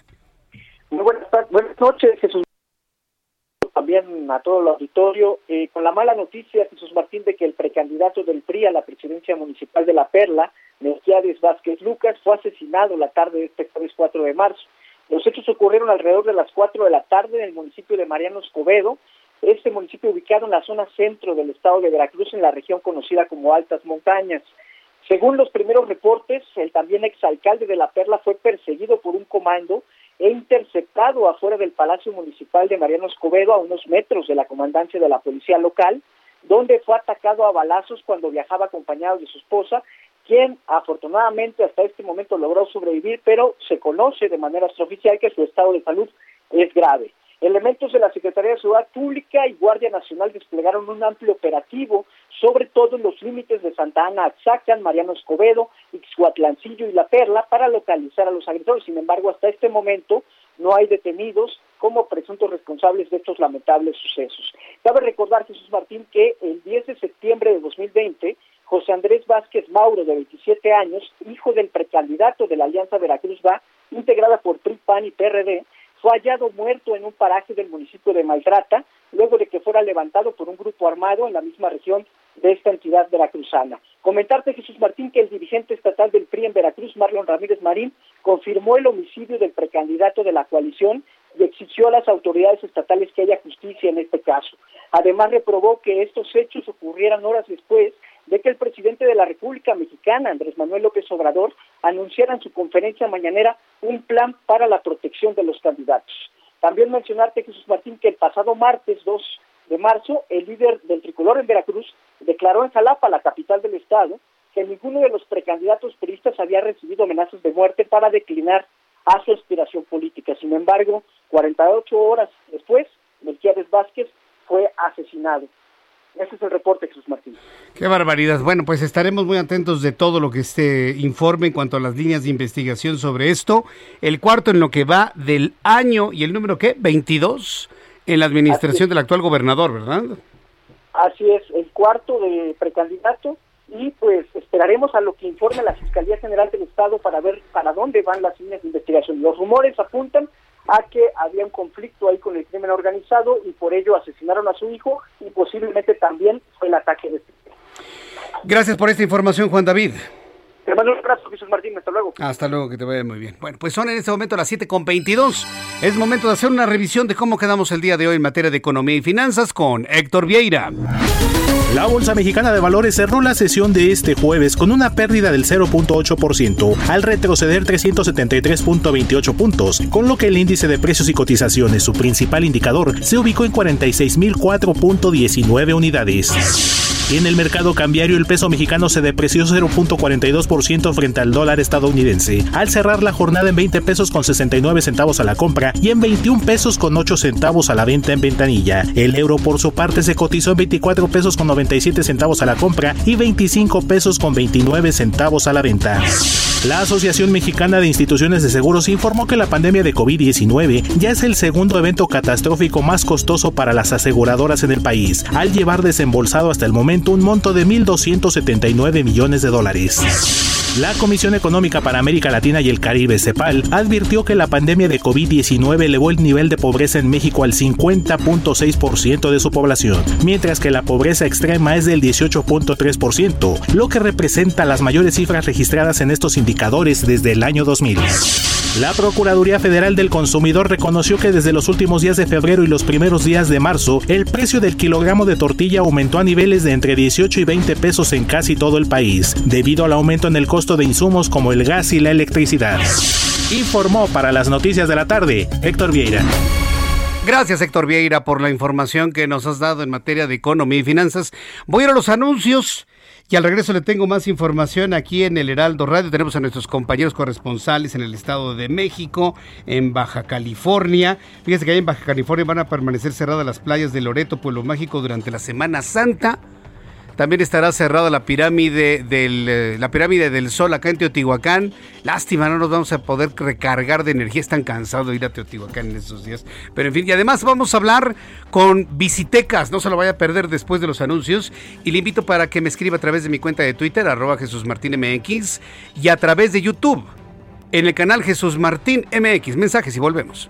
Muy buenas, buenas noches, Jesús. También a todo el auditorio. Eh, con la mala noticia, Jesús Martín, de que el precandidato del PRI a la presidencia municipal de La Perla, Melquiades Vázquez Lucas, fue asesinado la tarde de este jueves 4 de marzo. Los hechos ocurrieron alrededor de las 4 de la tarde en el municipio de Mariano Escobedo, este municipio ubicado en la zona centro del estado de Veracruz, en la región conocida como Altas Montañas. Según los primeros reportes, el también exalcalde de La Perla fue perseguido por un comando e interceptado afuera del Palacio Municipal de Mariano Escobedo, a unos metros de la comandancia de la policía local, donde fue atacado a balazos cuando viajaba acompañado de su esposa, quien afortunadamente hasta este momento logró sobrevivir, pero se conoce de manera extraoficial que su estado de salud es grave. Elementos de la Secretaría de Seguridad Pública y Guardia Nacional desplegaron un amplio operativo, sobre todo en los límites de Santa Ana, Axacan, Mariano Escobedo, Ixhuatlancillo y La Perla, para localizar a los agresores. Sin embargo, hasta este momento no hay detenidos como presuntos responsables de estos lamentables sucesos. Cabe recordar, Jesús Martín, que el 10 de septiembre de 2020, José Andrés Vázquez Mauro, de 27 años, hijo del precandidato de la Alianza Veracruz Va, integrada por PRI, PAN y PRD, fue hallado muerto en un paraje del municipio de Maltrata, luego de que fuera levantado por un grupo armado en la misma región de esta entidad veracruzana. Comentarte, Jesús Martín, que el dirigente estatal del PRI en Veracruz, Marlon Ramírez Marín, confirmó el homicidio del precandidato de la coalición y exigió a las autoridades estatales que haya justicia en este caso. Además, reprobó que estos hechos ocurrieran horas después de que el presidente de la República Mexicana, Andrés Manuel López Obrador, anunciara en su conferencia mañanera un plan para la protección de los candidatos. También mencionarte, Jesús Martín, que el pasado martes 2 de marzo, el líder del tricolor en Veracruz declaró en Jalapa, la capital del estado, que ninguno de los precandidatos periodistas había recibido amenazas de muerte para declinar a su aspiración política. Sin embargo, 48 horas después, Melquiades Vázquez fue asesinado. Ese es el reporte, Jesús Martín. Qué barbaridad. Bueno, pues estaremos muy atentos de todo lo que este informe en cuanto a las líneas de investigación sobre esto. El cuarto en lo que va del año y el número qué, 22 en la administración del actual gobernador, ¿verdad? Así es, el cuarto de precandidato y pues esperaremos a lo que informe la Fiscalía General del Estado para ver para dónde van las líneas de investigación. Los rumores apuntan a que había un conflicto ahí con el crimen organizado y por ello asesinaron a su hijo y posiblemente también fue el ataque de este. Gracias por esta información, Juan David. Te mando un abrazo, Jesús Martín. Hasta luego. Hasta luego, que te vaya muy bien. Bueno, pues son en este momento las 7.22. Es momento de hacer una revisión de cómo quedamos el día de hoy en materia de economía y finanzas con Héctor Vieira. La Bolsa Mexicana de Valores cerró la sesión de este jueves con una pérdida del 0.8% al retroceder 373.28 puntos, con lo que el índice de precios y cotizaciones, su principal indicador, se ubicó en 46.004.19 unidades. En el mercado cambiario el peso mexicano se depreció 0.42% frente al dólar estadounidense, al cerrar la jornada en 20 pesos con 69 centavos a la compra y en 21 pesos con 8 centavos a la venta en ventanilla. El euro por su parte se cotizó en 24 pesos con 97 centavos a la compra y 25 pesos con 29 centavos a la venta. La Asociación Mexicana de Instituciones de Seguros informó que la pandemia de COVID-19 ya es el segundo evento catastrófico más costoso para las aseguradoras en el país, al llevar desembolsado hasta el momento un monto de 1.279 millones de dólares. La Comisión Económica para América Latina y el Caribe, CEPAL, advirtió que la pandemia de COVID-19 elevó el nivel de pobreza en México al 50.6% de su población, mientras que la pobreza extrema es del 18.3%, lo que representa las mayores cifras registradas en estos indicadores desde el año 2000. La Procuraduría Federal del Consumidor reconoció que desde los últimos días de febrero y los primeros días de marzo, el precio del kilogramo de tortilla aumentó a niveles de entre 18 y 20 pesos en casi todo el país, debido al aumento en el costo de insumos como el gas y la electricidad. Informó para las noticias de la tarde Héctor Vieira. Gracias Héctor Vieira por la información que nos has dado en materia de economía y finanzas. Voy a a los anuncios. Y al regreso le tengo más información aquí en el Heraldo Radio. Tenemos a nuestros compañeros corresponsales en el Estado de México, en Baja California. Fíjense que ahí en Baja California van a permanecer cerradas las playas de Loreto, Pueblo Mágico, durante la Semana Santa. También estará cerrada la pirámide del eh, la pirámide del Sol acá en Teotihuacán. Lástima, no nos vamos a poder recargar de energía. Están cansados de ir a Teotihuacán en estos días. Pero en fin, y además vamos a hablar con Visitecas. No se lo vaya a perder después de los anuncios. Y le invito para que me escriba a través de mi cuenta de Twitter, arroba Jesús Martín y a través de YouTube, en el canal Jesús Martín MX. Mensajes y volvemos.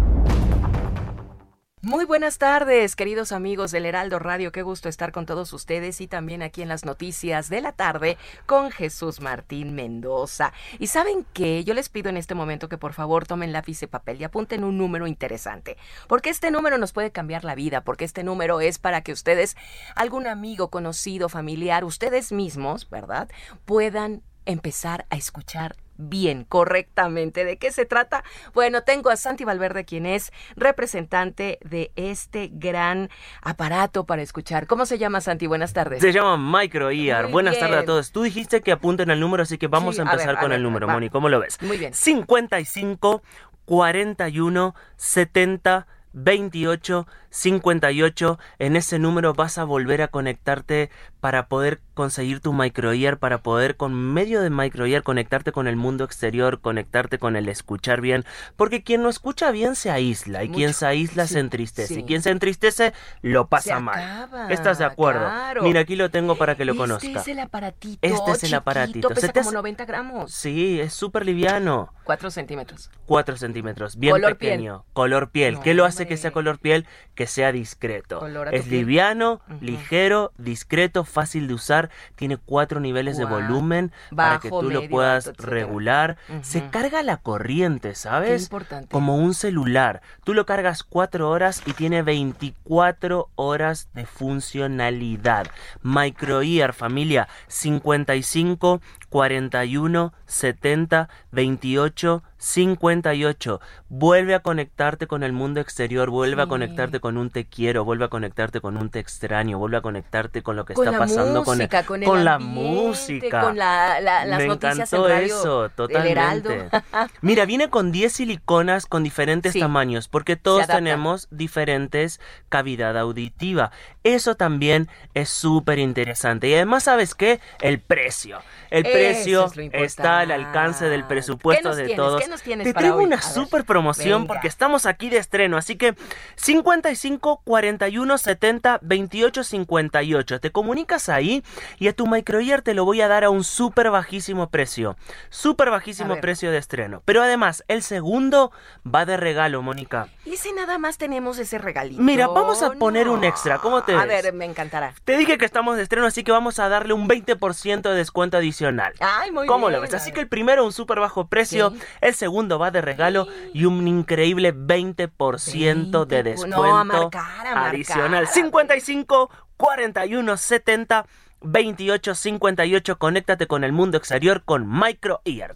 Muy buenas tardes, queridos amigos del Heraldo Radio. Qué gusto estar con todos ustedes y también aquí en las noticias de la tarde con Jesús Martín Mendoza. Y saben que yo les pido en este momento que por favor tomen lápiz y papel y apunten un número interesante, porque este número nos puede cambiar la vida, porque este número es para que ustedes, algún amigo, conocido, familiar, ustedes mismos, ¿verdad? Puedan empezar a escuchar bien, correctamente. ¿De qué se trata? Bueno, tengo a Santi Valverde, quien es representante de este gran aparato para escuchar. ¿Cómo se llama, Santi? Buenas tardes. Se llama Micro ER. Buenas tardes a todos. Tú dijiste que apunten el número, así que vamos a empezar con el número, Moni. ¿Cómo lo ves? Muy bien. 55 41 70 28 58. En ese número vas a volver a conectarte para poder conseguir tu microear, para poder con medio de microear conectarte con el mundo exterior, conectarte con el escuchar bien, porque quien no escucha bien se aísla y quien se aísla se entristece y quien se entristece lo pasa mal. ¿Estás de acuerdo? Mira, aquí lo tengo para que lo conozca. Este es el aparatito. Este es el aparatito. Pesa como 90 gramos. Sí, es súper liviano. 4 centímetros. 4 centímetros, bien pequeño. Color piel. ¿Qué lo hace que sea color piel? Que sea discreto. Es liviano, ligero, discreto, fácil de usar. Tiene cuatro niveles de volumen para que tú lo puedas regular. Se carga la corriente, ¿sabes? Como un celular. Tú lo cargas cuatro horas y tiene 24 horas de funcionalidad. Microear, familia, 55 41 70 28 58. Vuelve a conectarte con el mundo exterior, vuelve a conectarte con un te quiero, vuelve a conectarte con un te extraño, vuelve a conectarte con lo que está pasando con, con, la música, con la, las Me noticias encantó en radio eso, totalmente. Mira, viene con 10 siliconas con diferentes tamaños, porque todos tenemos diferentes cavidad auditiva. Eso también es súper interesante. Y además, ¿sabes qué? El precio. El precio está al alcance del presupuesto de todos. Te traigo una super promoción porque estamos aquí de estreno. Así que 55 41 70 28 58. Te comunicas ahí y a tu microear te lo voy a dar a un súper bajísimo precio. Súper bajísimo precio de estreno. Pero además, el segundo va de regalo, Mónica. ¿Y si nada más tenemos ese regalito? Mira, vamos a poner un extra. ¿Cómo te A ver, me encantará. Te dije que estamos de estreno, así que vamos a darle un 20% de descuento adicional. Ay, muy ¿Cómo bien. lo ves? Así que el primero un súper bajo precio, el segundo va de regalo y un increíble 20% de descuento No, a marcar, a marcar. adicional. 55 41 70 28 58. Conéctate con el mundo exterior con Micro Ear.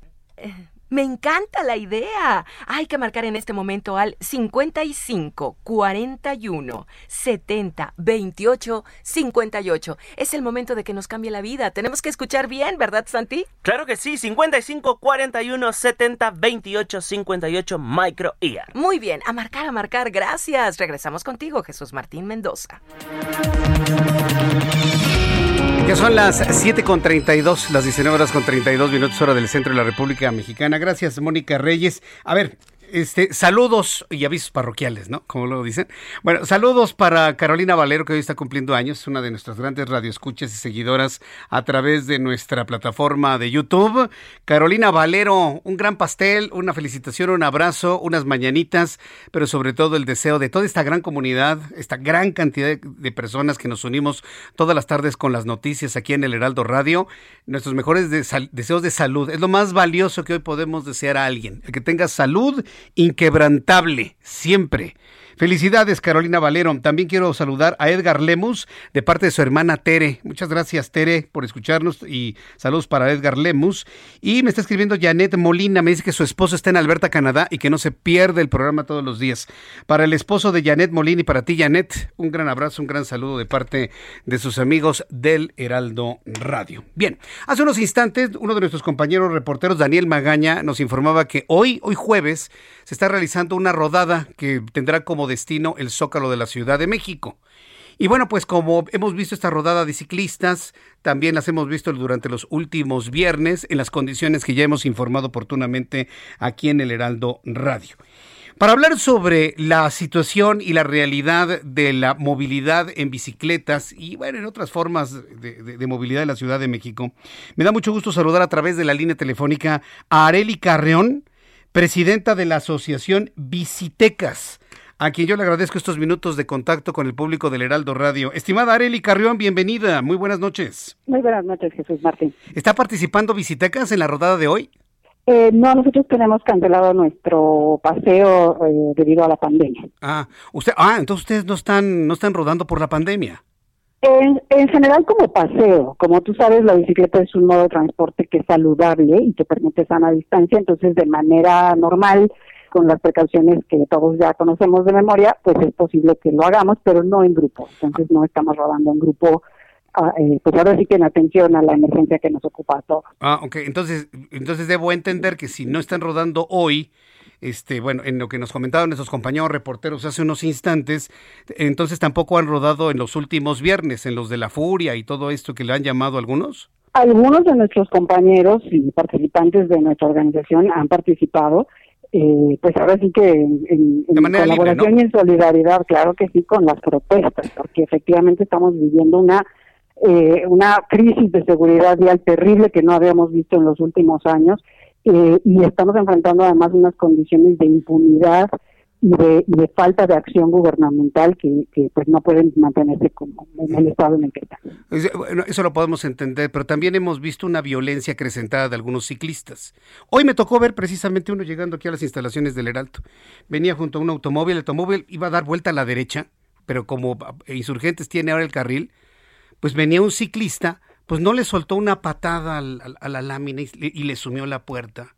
Me encanta la idea. Hay que marcar en este momento al 55 41 70 28 58. Es el momento de que nos cambie la vida. Tenemos que escuchar bien, ¿verdad, Santi? Claro que sí, 55 41 70 28 58 Micro Ear. Muy bien, a marcar, a marcar. Gracias. Regresamos contigo, Jesús Martín Mendoza. Ya son las 7 con 32, las 19 horas con 32 minutos hora del centro de la República Mexicana. Gracias, Mónica Reyes. A ver, este, saludos y avisos parroquiales, ¿no? Como lo dicen. Bueno, saludos para Carolina Valero, que hoy está cumpliendo años, una de nuestras grandes radioescuchas y seguidoras a través de nuestra plataforma de YouTube. Carolina Valero, un gran pastel, una felicitación, un abrazo, unas mañanitas, pero sobre todo el deseo de toda esta gran comunidad, esta gran cantidad de, personas que nos unimos todas las tardes con las noticias aquí en el Heraldo Radio. Nuestros mejores deseos de salud. Es lo más valioso que hoy podemos desear a alguien. Que tenga salud inquebrantable, siempre. Felicidades, Carolina Valero. También quiero saludar a Edgar Lemus de parte de su hermana Tere. Muchas gracias, Tere, por escucharnos y saludos para Edgar Lemus. Y me está escribiendo Janet Molina. Me dice que su esposo está en Alberta, Canadá y que no se pierde el programa todos los días. Para el esposo de Janet Molina y para ti, Janet, un gran abrazo, un gran saludo de parte de sus amigos del Heraldo Radio. Bien, hace unos instantes, uno de nuestros compañeros reporteros, Daniel Magaña, nos informaba que hoy, hoy jueves, se está realizando una rodada que tendrá como destino el Zócalo de la Ciudad de México. Y bueno, pues como hemos visto esta rodada de ciclistas, también las hemos visto durante los últimos viernes en las condiciones que ya hemos informado oportunamente aquí en el Heraldo Radio. Para hablar sobre la situación y la realidad de la movilidad en bicicletas y bueno, en otras formas de, de- movilidad de la Ciudad de México, me da mucho gusto saludar a través de la línea telefónica a Areli Carreón, presidenta de la Asociación Bicitecas, a quien yo le agradezco estos minutos de contacto con el público del Heraldo Radio. Estimada Areli Carreón, bienvenida, muy buenas noches. Muy buenas noches, Jesús Martín. ¿Está participando Bicitecas en la rodada de hoy? Eh, no, nosotros tenemos cancelado nuestro paseo eh, debido a la pandemia. Ah, usted, ah, entonces ustedes no están, no están rodando por la pandemia. En, en general, como paseo, como tú sabes, la bicicleta es un modo de transporte que es saludable y que permite sana distancia, entonces de manera normal, con las precauciones que todos ya conocemos de memoria, pues es posible que lo hagamos, pero no en grupo. Entonces no estamos rodando en grupo, ah, eh, pues ahora sí que en atención a la emergencia que nos ocupa a todos. Ah, ok. Entonces, entonces debo entender que si no están rodando hoy, este, bueno, en lo que nos comentaban nuestros compañeros reporteros hace unos instantes, entonces tampoco han rodado en los últimos viernes, en los de la furia y todo esto que le han llamado algunos. Algunos de nuestros compañeros y participantes de nuestra organización han participado, eh, pues ahora sí que en, colaboración y en solidaridad, claro que sí, con las protestas, porque efectivamente estamos viviendo una eh, una crisis de seguridad vial terrible que no habíamos visto en los últimos años eh, y estamos enfrentando además unas condiciones de impunidad y de, falta de acción gubernamental que, pues no pueden mantenerse como en el estado en el que están. Eso lo podemos entender, pero también hemos visto una violencia acrecentada de algunos ciclistas. Hoy me tocó ver precisamente uno llegando aquí a las instalaciones del Heraldo. Venía junto a un automóvil, el automóvil iba a dar vuelta a la derecha, pero como Insurgentes tiene ahora el carril, pues venía un ciclista pues no le soltó una patada a la lámina y, le sumió la puerta.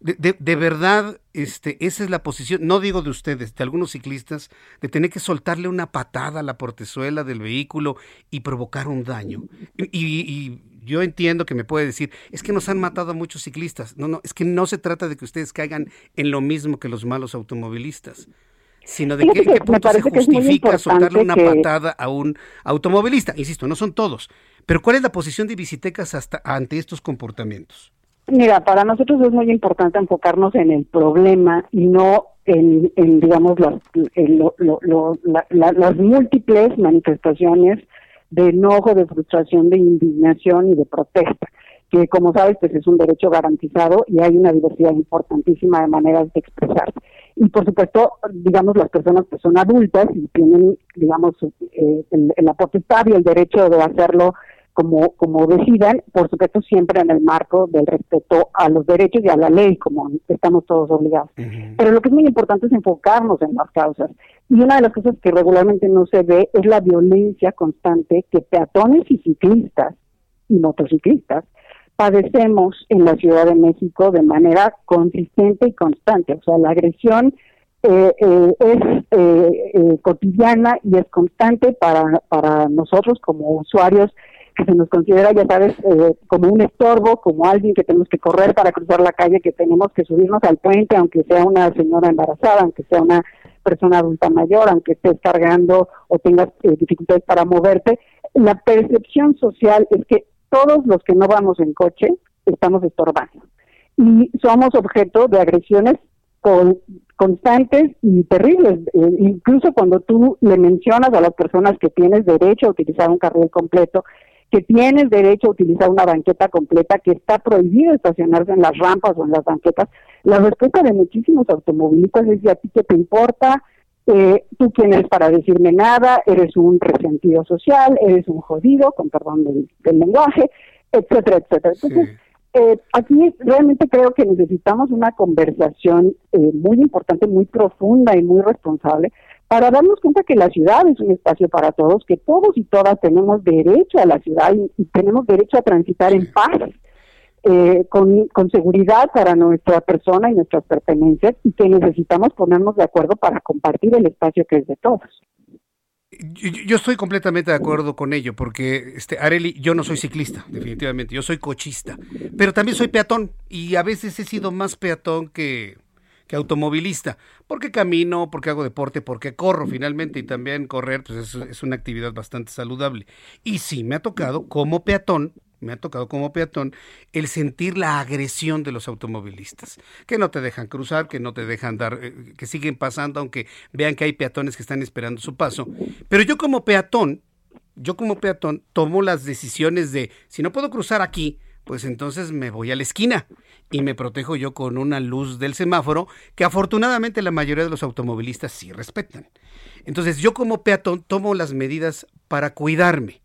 De, verdad, este, esa es la posición, no digo de ustedes, de algunos ciclistas, de tener que soltarle una patada a la portezuela del vehículo y provocar un daño. Y, yo entiendo que me puede decir, es que nos han matado a muchos ciclistas. No, no, es que no se trata de que ustedes caigan en lo mismo que los malos automovilistas sino de qué, punto se justifica soltarle una patada a un automovilista. Insisto, no son todos, pero ¿cuál es la posición de Visitecas hasta ante estos comportamientos? Mira, para nosotros es muy importante enfocarnos en el problema y no en, digamos, las, las múltiples manifestaciones de enojo, de frustración, de indignación y de protesta, que como sabes, pues es un derecho garantizado y hay una diversidad importantísima de maneras de expresarse. Y por supuesto, digamos, las personas que son adultas y tienen, digamos, eh, la potestad y el derecho de hacerlo como, como decidan, por supuesto siempre en el marco del respeto a los derechos y a la ley, como estamos todos obligados. Pero lo que es muy importante es enfocarnos en las causas. Y una de las cosas que regularmente no se ve es la violencia constante que peatones y ciclistas y motociclistas padecemos en la Ciudad de México de manera consistente y constante. O sea, la agresión eh, eh, es eh, cotidiana y es constante para, para nosotros como usuarios que se nos considera, ya sabes, eh, como un estorbo, como alguien que tenemos que correr para cruzar la calle, que tenemos que subirnos al puente, aunque sea una señora embarazada, aunque sea una persona adulta mayor, aunque estés cargando o tengas eh, dificultades para moverte. La percepción social es que todos los que no vamos en coche estamos estorbando y somos objeto de agresiones constantes y terribles. Eh, incluso cuando tú le mencionas a las personas que tienes derecho a utilizar un carril completo, que tienes derecho a utilizar una banqueta completa, que está prohibido estacionarse en las rampas o en las banquetas. La respuesta de muchísimos automovilistas es, ¿y a ti qué te importa? Eh, tú quién eres para decirme nada, eres un resentido social, eres un jodido, con perdón del, lenguaje, etcétera, etcétera. Entonces, eh, aquí realmente creo que necesitamos una conversación eh, muy importante, muy profunda y muy responsable para darnos cuenta que la ciudad es un espacio para todos, que todos y todas tenemos derecho a la ciudad y, tenemos derecho a transitar en paz, eh, con, seguridad para nuestra persona y nuestras pertenencias y que necesitamos ponernos de acuerdo para compartir el espacio que es de todos. Yo, estoy completamente de acuerdo con ello, porque este Areli, yo no soy ciclista, definitivamente, yo soy cochista, pero también soy peatón y a veces he sido más peatón que, que automovilista, porque camino, porque hago deporte, porque corro finalmente y también correr pues es, una actividad bastante saludable. Y sí, me ha tocado como peatón me ha tocado como peatón el sentir la agresión de los automovilistas, que no te dejan cruzar, que no te dejan dar, eh, que siguen pasando, aunque vean que hay peatones que están esperando su paso. Pero yo como peatón, yo como peatón tomo las decisiones de, si no puedo cruzar aquí, pues entonces me voy a la esquina y me protejo yo con una luz del semáforo que afortunadamente la mayoría de los automovilistas sí respetan. Entonces yo como peatón tomo las medidas para cuidarme.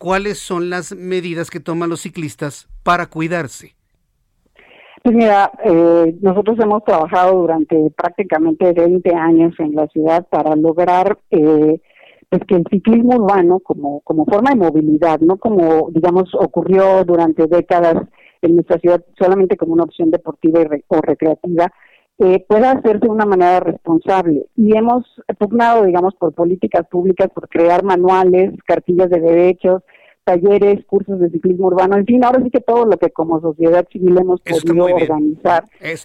¿Cuáles son las medidas que toman los ciclistas para cuidarse? Pues mira, eh, nosotros hemos trabajado durante prácticamente 20 años en la ciudad para lograr eh, es que el ciclismo urbano como, como forma de movilidad, no como, digamos, ocurrió durante décadas en nuestra ciudad solamente como una opción deportiva o recreativa, eh, pueda hacerse de una manera responsable. Y hemos pugnado, digamos, por políticas públicas, por crear manuales, cartillas de derechos, talleres, cursos de ciclismo urbano, en fin, ahora sí que todo lo que como sociedad civil hemos podido organizar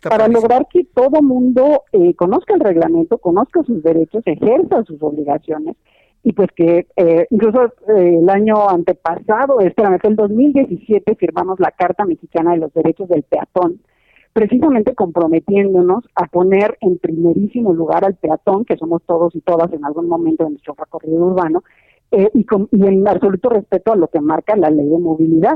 para lograr que todo mundo eh, conozca el reglamento, conozca sus derechos, ejerza sus obligaciones y pues que eh, incluso eh, el año antepasado, espérame, fue el 2017, firmamos la Carta Mexicana de los Derechos del Peatón, precisamente comprometiéndonos a poner en primerísimo lugar al peatón, que somos todos y todas en algún momento de nuestro recorrido urbano, eh, y, y en absoluto respeto a lo que marca la ley de movilidad,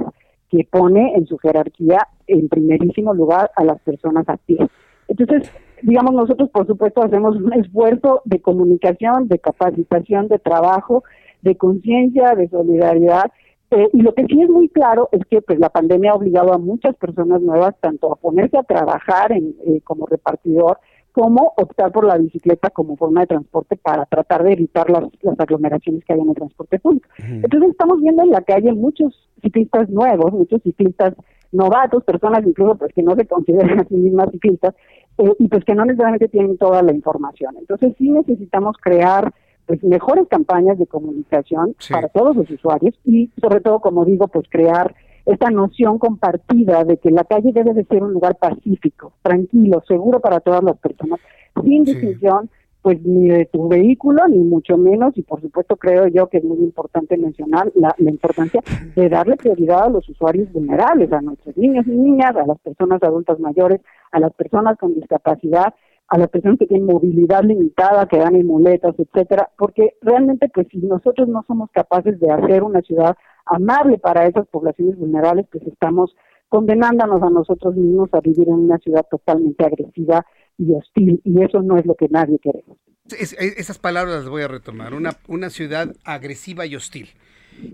que pone en su jerarquía en primerísimo lugar a las personas a pie. Entonces, digamos, nosotros por supuesto hacemos un esfuerzo de comunicación, de capacitación, de trabajo, de conciencia, de solidaridad. Eh, y lo que sí es muy claro es que pues la pandemia ha obligado a muchas personas nuevas tanto a ponerse a trabajar en, eh, como repartidor como optar por la bicicleta como forma de transporte para tratar de evitar las, las aglomeraciones que hay en el transporte público. Entonces estamos viendo en la calle muchos ciclistas nuevos, muchos ciclistas novatos, personas incluso pues que no se consideran a sí mismas ciclistas eh, y pues que no necesariamente tienen toda la información. Entonces sí necesitamos crear pues mejores campañas de comunicación para todos los usuarios y sobre todo, como digo, pues crear esta noción compartida de que la calle debe de ser un lugar pacífico, tranquilo, seguro para todas las personas, sin distinción pues ni de tu vehículo, ni mucho menos, y por supuesto creo yo que es muy importante mencionar la, importancia de darle prioridad a los usuarios vulnerables, a nuestros niños y niñas, a las personas adultas mayores, a las personas con discapacidad, a las personas que tienen movilidad limitada, que dan en muletas, etcétera, porque realmente pues si nosotros no somos capaces de hacer una ciudad amable para esas poblaciones vulnerables, pues estamos condenándonos a nosotros mismos a vivir en una ciudad totalmente agresiva y hostil, y eso no es lo que nadie queremos. esas palabras las voy a retomar, una, una ciudad agresiva y hostil.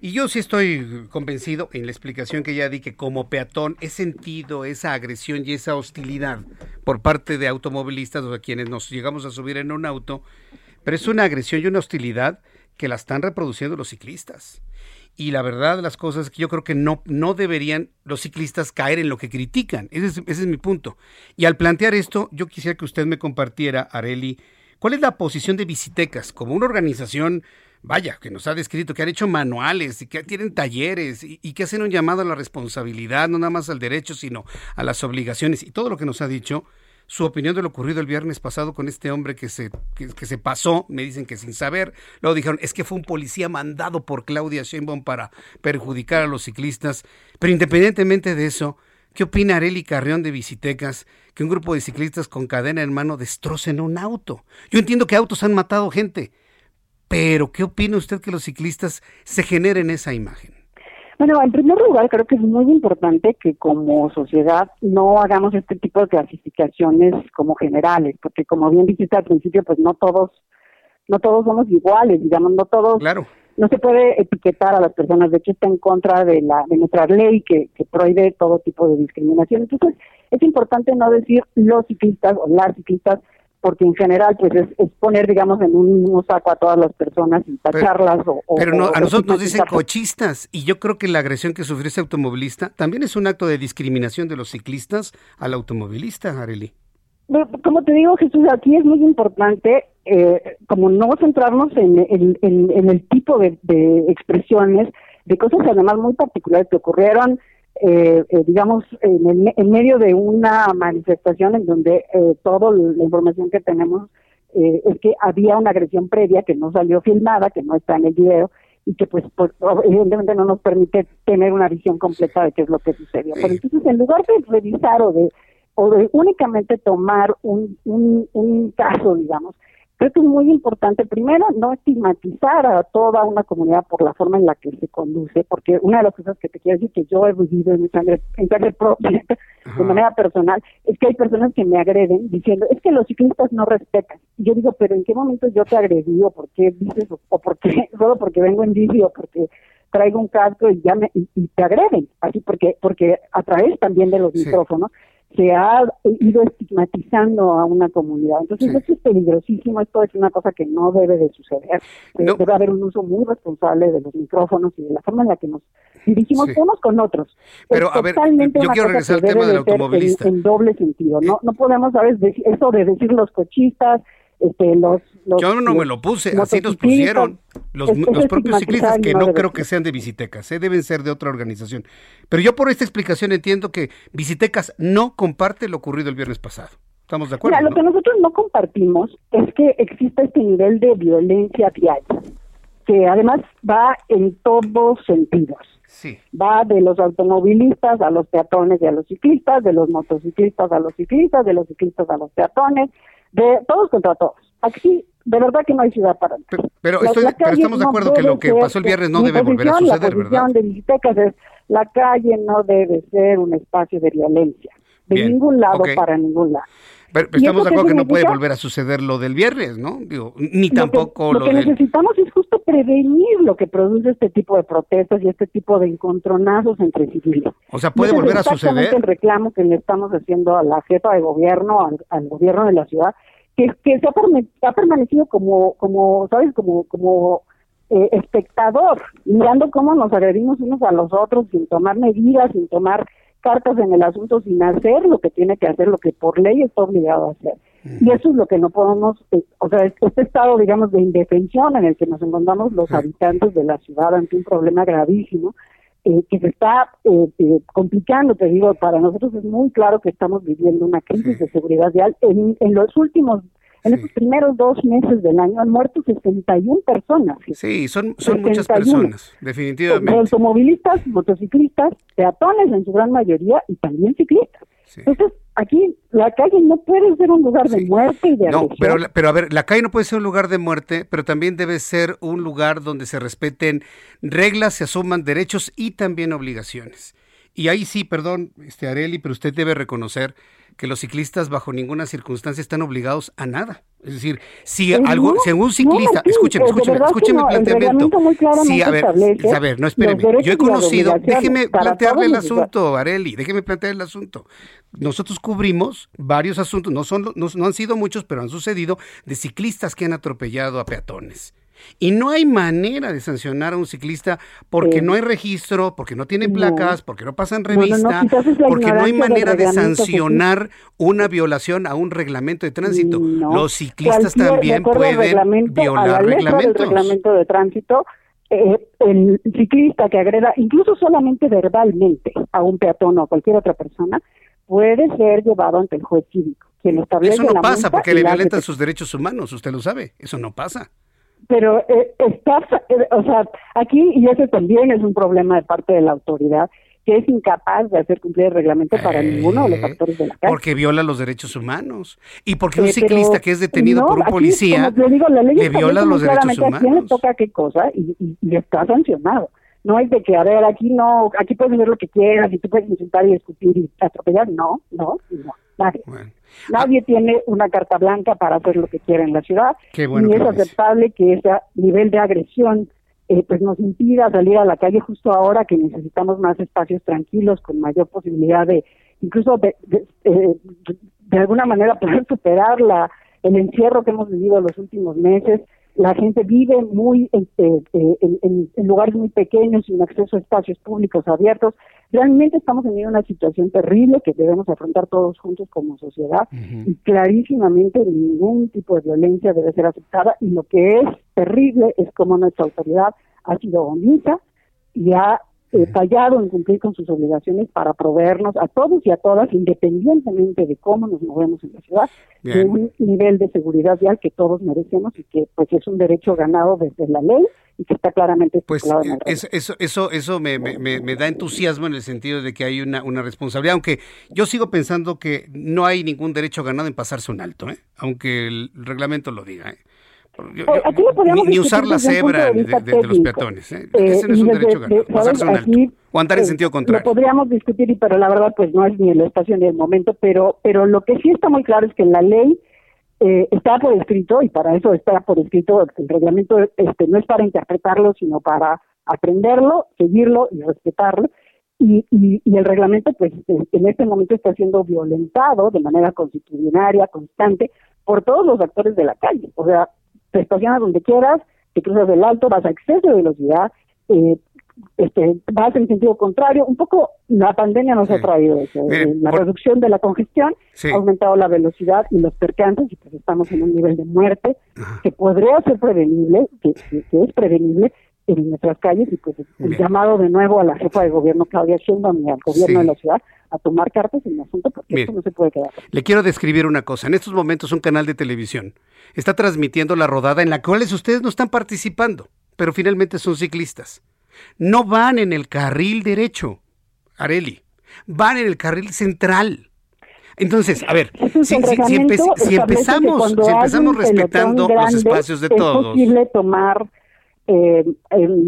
Y yo sí estoy convencido en la explicación que ya di que como peatón he sentido esa agresión y esa hostilidad por parte de automovilistas o de quienes nos llegamos a subir en un auto, pero es una agresión y una hostilidad que la están reproduciendo los ciclistas. Y la verdad las cosas que yo creo que no, no deberían los ciclistas caer en lo que critican. Ese es, ese es mi punto. Y al plantear esto, yo quisiera que usted me compartiera, Areli, cuál es la posición de Visitecas como una organización, vaya, que nos ha descrito, que han hecho manuales y que tienen talleres y, que hacen un llamado a la responsabilidad, no nada más al derecho, sino a las obligaciones. Y todo lo que nos ha dicho su opinión de lo ocurrido el viernes pasado con este hombre que se, que, se pasó, me dicen que sin saber, luego dijeron, es que fue un policía mandado por Claudia Sheinbaum para perjudicar a los ciclistas, pero independientemente de eso, ¿qué opina Areli Carrión de Visitecas que un grupo de ciclistas con cadena en mano destrocen un auto? Yo entiendo que autos han matado gente, pero ¿qué opina usted que los ciclistas se generen esa imagen? Bueno, en primer lugar, creo que es muy importante que como sociedad no hagamos este tipo de clasificaciones como generales, porque como bien dijiste al principio, pues no todos, no todos somos iguales, digamos, no todos. Claro. No se puede etiquetar a las personas, de hecho está en contra de la de nuestra ley que, que prohíbe todo tipo de discriminación. Entonces, es importante no decir los ciclistas o las ciclistas porque en general pues es, poner digamos en un mismo saco a todas las personas y tacharlas pero, o, pero no, a nosotros nos dicen cochistas y yo creo que la agresión que sufrió ese automovilista también es un acto de discriminación de los ciclistas al automovilista, Areli. Como te digo, Jesús, aquí es muy importante eh, como no centrarnos en, en, el tipo de, de expresiones, de cosas además muy particulares que ocurrieron eh, eh, digamos, en, en, medio de una manifestación en donde eh, toda la información que tenemos eh, es que había una agresión previa que no salió filmada, que no está en el video y que pues, pues evidentemente no nos permite tener una visión completa de qué es lo que sucedió. Pero entonces en lugar de revisar o de o de únicamente tomar un, un, un caso, digamos, Creo que es muy importante, primero, no estigmatizar a toda una comunidad por la forma en la que se conduce, porque una de las cosas que te quiero decir que yo he vivido en mi sangre, en sangre propia, de manera personal, es que hay personas que me agreden diciendo, es que los ciclistas no respetan. Y yo digo, pero ¿en qué momento yo te agredí o por qué dices, o, por qué, solo porque vengo en bici o porque traigo un casco y ya me, y, te agreden, así porque, porque a través también de los micrófonos se ha ido estigmatizando a una comunidad. Entonces, esto es peligrosísimo, esto es una cosa que no debe de suceder. Debe haber un uso muy responsable de los micrófonos y de la forma en la que nos dirigimos unos con otros. Pero, a ver, yo quiero regresar al tema del automovilista. En, doble sentido, ¿no? No podemos, ¿sabes? Decir, eso de decir los cochistas, este, los, Yo no me lo puse, así nos pusieron los, propios ciclistas que no, creo que sean de Visitecas, ¿eh? deben ser de otra organización. Pero yo por esta explicación entiendo que Visitecas no comparte lo ocurrido el viernes pasado. Estamos de acuerdo. Mira, lo que nosotros no compartimos es que exista este nivel de violencia vial, que además va en todos sentidos. Sí. Va de los automovilistas a los peatones y a los ciclistas, de los motociclistas a los ciclistas, de los ciclistas a los peatones, de todos contra todos. Aquí de verdad que no hay ciudad para Pero, estamos de acuerdo que lo que pasó el viernes no debe volver a suceder, la ¿verdad? de Visitecas es la calle no debe ser un espacio de violencia, de ningún lado para ningún lado. Pero, estamos de acuerdo que no puede volver a suceder lo del viernes, ¿no? Digo, ni tampoco lo, lo, que necesitamos es justo prevenir lo que produce este tipo de protestas y este tipo de encontronazos entre civiles. O sea, puede volver a suceder. el reclamo que le estamos haciendo a la jefa de gobierno, al, gobierno de la ciudad, que, que se ha, permanecido como, como, ¿sabes? Como, como eh, espectador, mirando cómo nos agredimos unos a los otros sin tomar medidas, sin tomar cartas en el asunto sin hacer lo que tiene que hacer, lo que por ley está obligado a hacer. Y eso es lo que no podemos, eh, o sea, este estado, digamos, de indefensión en el que nos encontramos los habitantes de la ciudad ante un problema gravísimo, eh, que se está eh, complicando, te digo, para nosotros es muy claro que estamos viviendo una crisis de seguridad vial. En, en los últimos en estos primeros dos meses del año han muerto 61 personas. Sí, son, son muchas personas, definitivamente. Automovilistas, motociclistas, peatones en su gran mayoría y también ciclistas. Entonces, aquí la calle no puede ser un lugar de muerte y de No, pero, pero a ver, la calle no puede ser un lugar de muerte, pero también debe ser un lugar donde se respeten reglas, se asuman derechos y también obligaciones. Y ahí sí, perdón, este Areli, pero usted debe reconocer que los ciclistas bajo ninguna circunstancia están obligados a nada. Es decir, si algo, si un ciclista, escúcheme, escúcheme, escúcheme el planteamiento. Sí, a ver, a ver, no espéreme. Yo he conocido, déjeme plantearle el asunto, Areli, déjeme plantear el asunto. Nosotros cubrimos varios asuntos, no son no, no han sido muchos, pero han sucedido de ciclistas que han atropellado a peatones. Y no hay manera de sancionar a un ciclista porque no hay registro, porque no tiene placas, porque no pasan revista, porque no hay manera de sancionar una violación a un reglamento de tránsito. Los ciclistas también pueden violar reglamentos. Del reglamento de tránsito, eh, el ciclista que agreda, incluso solamente verbalmente, a un peatón o a cualquier otra persona, puede ser llevado ante el juez cívico. Quien establece Eso no la pasa porque le violentan sus derechos humanos, usted lo sabe. Eso no pasa pero eh, está, eh, o sea, aquí, y ese también es un problema de parte de la autoridad, que es incapaz de hacer cumplir el reglamento para ninguno de los eh, actores de la calle. Porque viola los derechos humanos. Y porque un ciclista que es detenido por un policía le, viola los derechos humanos. A quién le toca qué cosa y, y, está sancionado. No es de que, a ver, aquí no, aquí puedes hacer lo que quieras y tú puedes insultar y discutir y atropellar. No, no, no, nadie. Nadie tiene una carta blanca para hacer lo que quiera en la ciudad. ni es aceptable que ese nivel de agresión eh, pues nos impida salir a la calle justo ahora que necesitamos más espacios tranquilos, con mayor posibilidad de, incluso de, de, eh, de alguna manera poder superar la, el encierro que hemos vivido los últimos meses la gente vive muy este, eh, en, lugares muy pequeños, sin acceso a espacios públicos abiertos. Realmente estamos en una situación terrible que debemos afrontar todos juntos como sociedad y clarísimamente ningún tipo de violencia debe ser aceptada y lo que es terrible es como nuestra autoridad ha sido omisa y ha eh, fallado en cumplir con sus obligaciones para proveernos a todos y a todas, independientemente de cómo nos movemos en la ciudad, de un nivel de seguridad vial que todos merecemos y que pues es un derecho ganado desde la ley y que está claramente pues eso, eso eso eso me, me, me, da entusiasmo en el sentido de que hay una, una responsabilidad aunque yo sigo pensando que no hay ningún derecho ganado en pasarse un alto ¿eh? aunque el reglamento lo diga ¿eh? Ni, usar la cebra de, los peatones. ¿eh? Eh, Ese no es un derecho ganado. o andar en eh, sentido contrario. Lo podríamos discutir, pero la verdad pues no es ni el espacio ni el momento, pero, pero lo que sí está muy claro es que la ley está por escrito y para eso está por escrito el reglamento este no es para interpretarlo sino para aprenderlo seguirlo y respetarlo y, y, y, el reglamento pues en este momento está siendo violentado de manera constitucionaria constante por todos los actores de la calle o sea te estacionas donde quieras, te cruzas del alto, vas a exceso de velocidad, eh, este, vas en sentido contrario. Un poco la pandemia nos ha traído eso, eh, la reducción de la congestión, ha aumentado la velocidad y los percances, y pues estamos en un nivel de muerte que podría ser prevenible, que, es prevenible en nuestras calles, y pues el llamado de nuevo a la jefa de gobierno Claudia Sheinbaum y al gobierno de la ciudad a tomar cartas en el asunto porque esto no se puede quedar. Le quiero describir una cosa. En estos momentos un canal de televisión está transmitiendo la rodada en la cual ustedes no están participando, pero finalmente son ciclistas no van en el carril derecho, Areli, van en el carril central. Entonces, a ver, si, empezamos, si empezamos respetando los espacios de todos. Es posible tomar eh,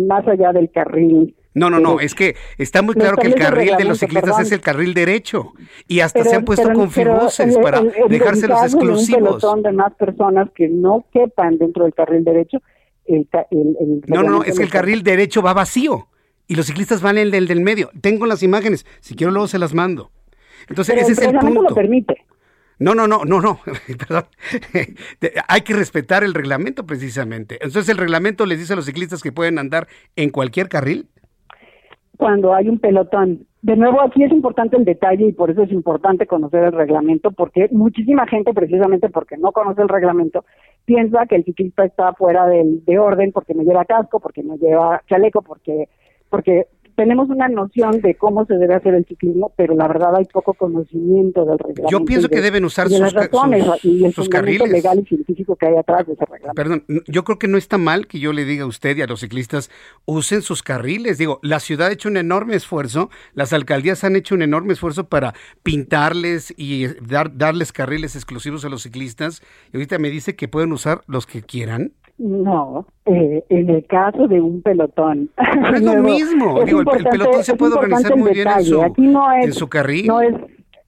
más allá del carril. No, no, no, es que está muy claro que el carril de los ciclistas es el carril derecho y hasta se han puesto con para dejárselos exclusivos. Un de más personas que no quepan dentro del carril derecho no, no, es que el carril derecho va vacío y los ciclistas van en el del medio. Tengo las imágenes, si quiero luego se las mando. Entonces, ese es el punto. lo permite. No, no, no, no, no, perdón. Hay que respetar el reglamento precisamente. Entonces, el reglamento les dice a los ciclistas que pueden andar en cualquier carril. Cuando hay un pelotón. De nuevo, aquí es importante el detalle y por eso es importante conocer el reglamento, porque muchísima gente, precisamente porque no conoce el reglamento, piensa que el ciclista está fuera del, de orden porque no lleva casco, porque no lleva chaleco, porque porque tenemos una noción de cómo se debe hacer el ciclismo, pero la verdad hay poco conocimiento del reglamento. Yo pienso que deben usar sus, razones y el sus carriles legal y científico que hay atrás de ese reglamento. Perdón, yo creo que no está mal que yo le diga a usted y a los ciclistas usen sus carriles. Digo, la ciudad ha hecho un enorme esfuerzo, las alcaldías han hecho un enorme esfuerzo para pintarles y dar, darles carriles exclusivos a los ciclistas. Y ahorita me dice que pueden usar los que quieran. No, eh, en el caso de un pelotón. es lo mismo. Digo, el, pelotón se puede organizar muy bien en su, en su carril. No es,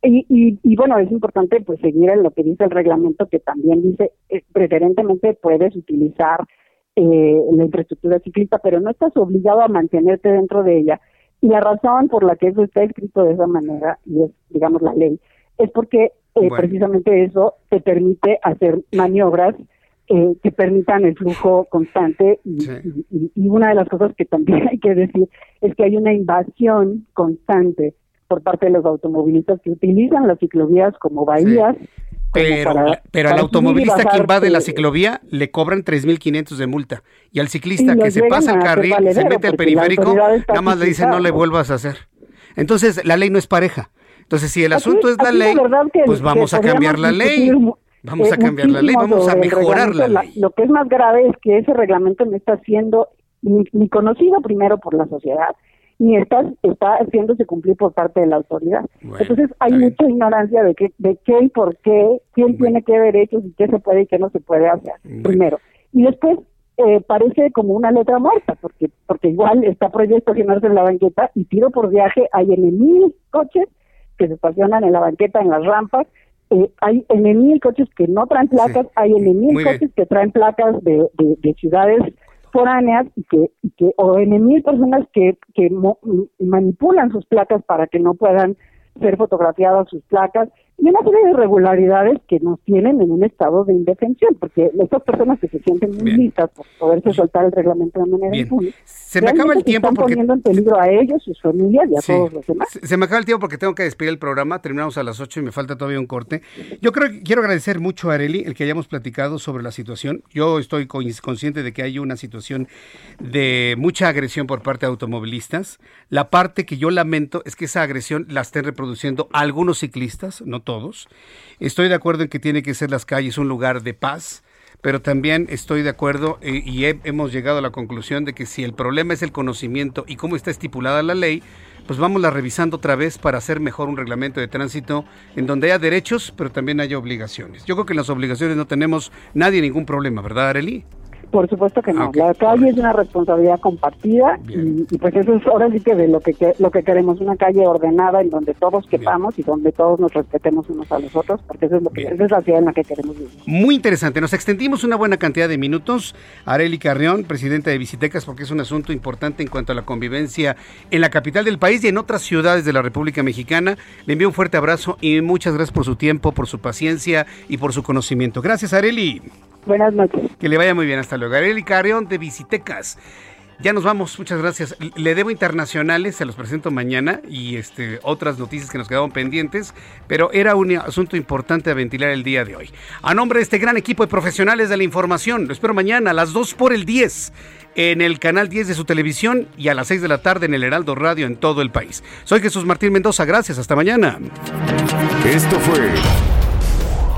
y, y, y, bueno, es importante pues seguir en lo que dice el reglamento, que también dice, eh, preferentemente puedes utilizar eh, la infraestructura ciclista, pero no estás obligado a mantenerte dentro de ella. Y la razón por la que eso está escrito de esa manera, y es, digamos, la ley, es porque eh, precisamente eso te permite hacer maniobras eh, que permitan el flujo constante y, una de las cosas que también hay que decir es que hay una invasión constante por parte de los automovilistas que utilizan las ciclovías como bahías. Pero, pero al automovilista que invade la ciclovía le cobran 3.500 de multa. Y al ciclista que se pasa el carril, se mete al periférico, nada más le dicen no le vuelvas a hacer. Entonces la ley no es pareja. Entonces si el asunto es la ley, pues vamos a cambiar la ley. Vamos a cambiar la ley, vamos a mejorar la ley. Lo que es más grave es que ese reglamento no está siendo ni, conocido primero por la sociedad, ni está, está haciéndose cumplir por parte de la autoridad. Entonces hay mucha ignorancia de qué, de qué y por qué, quién tiene qué derechos y qué se puede y qué no se puede hacer, primero. Y después eh, parece como una letra muerta, porque porque igual está proyecto estacionarse en la banqueta y tiro por viaje hay en mil coches que se estacionan en la banqueta, en las rampas, eh, hay en mil coches que no traen placas, hay en mil coches que traen placas de, de, ciudades foráneas y que, y que o en mil personas que, que manipulan sus placas para que no puedan ser fotografiadas sus placas y una serie de irregularidades que nos tienen en un estado de indefensión, porque estas personas que se sienten muy listas por poderse soltar el reglamento de manera impune, se me acaba el tiempo están poniendo en peligro a ellos, sus familias y a todos los demás. Se, me acaba el tiempo porque tengo que despedir el programa, terminamos a las 8 y me falta todavía un corte. Yo creo que quiero agradecer mucho a Areli el que hayamos platicado sobre la situación. Yo estoy consciente de que hay una situación de mucha agresión por parte de automovilistas. La parte que yo lamento es que esa agresión la estén reproduciendo algunos ciclistas, no todos. Estoy de acuerdo en que tiene que ser las calles un lugar de paz, pero también estoy de acuerdo eh, y hemos llegado a la conclusión de que si el problema es el conocimiento y cómo está estipulada la ley, pues vamos la revisando otra vez para hacer mejor un reglamento de tránsito en donde haya derechos, pero también haya obligaciones. Yo creo que en las obligaciones no tenemos nadie ningún problema, ¿verdad, Areli? Por supuesto que no. Ah, la calle es una responsabilidad compartida y, pues eso es ahora sí que de lo que, lo que queremos, una calle ordenada en donde todos quepamos y donde todos nos respetemos unos a los otros, porque eso es lo que esa es la ciudad en la que queremos vivir. Muy interesante. Nos extendimos una buena cantidad de minutos. Areli Carrión, presidenta de Visitecas, porque es un asunto importante en cuanto a la convivencia en la capital del país y en otras ciudades de la República Mexicana. Le envío un fuerte abrazo y muchas gracias por su tiempo, por su paciencia y por su conocimiento. Gracias, Areli. Buenas noches. Que le vaya muy bien. Hasta luego. Areli Carrión de Visitecas. Ya nos vamos, muchas gracias. Le debo internacionales, se los presento mañana y este otras noticias que nos quedaban pendientes, pero era un asunto importante a ventilar el día de hoy. A nombre de este gran equipo de profesionales de la información, lo espero mañana a las 2 por el 10 en el canal 10 de su televisión y a las 6 de la tarde en el Heraldo Radio en todo el país. Soy Jesús Martín Mendoza, gracias, hasta mañana. Esto fue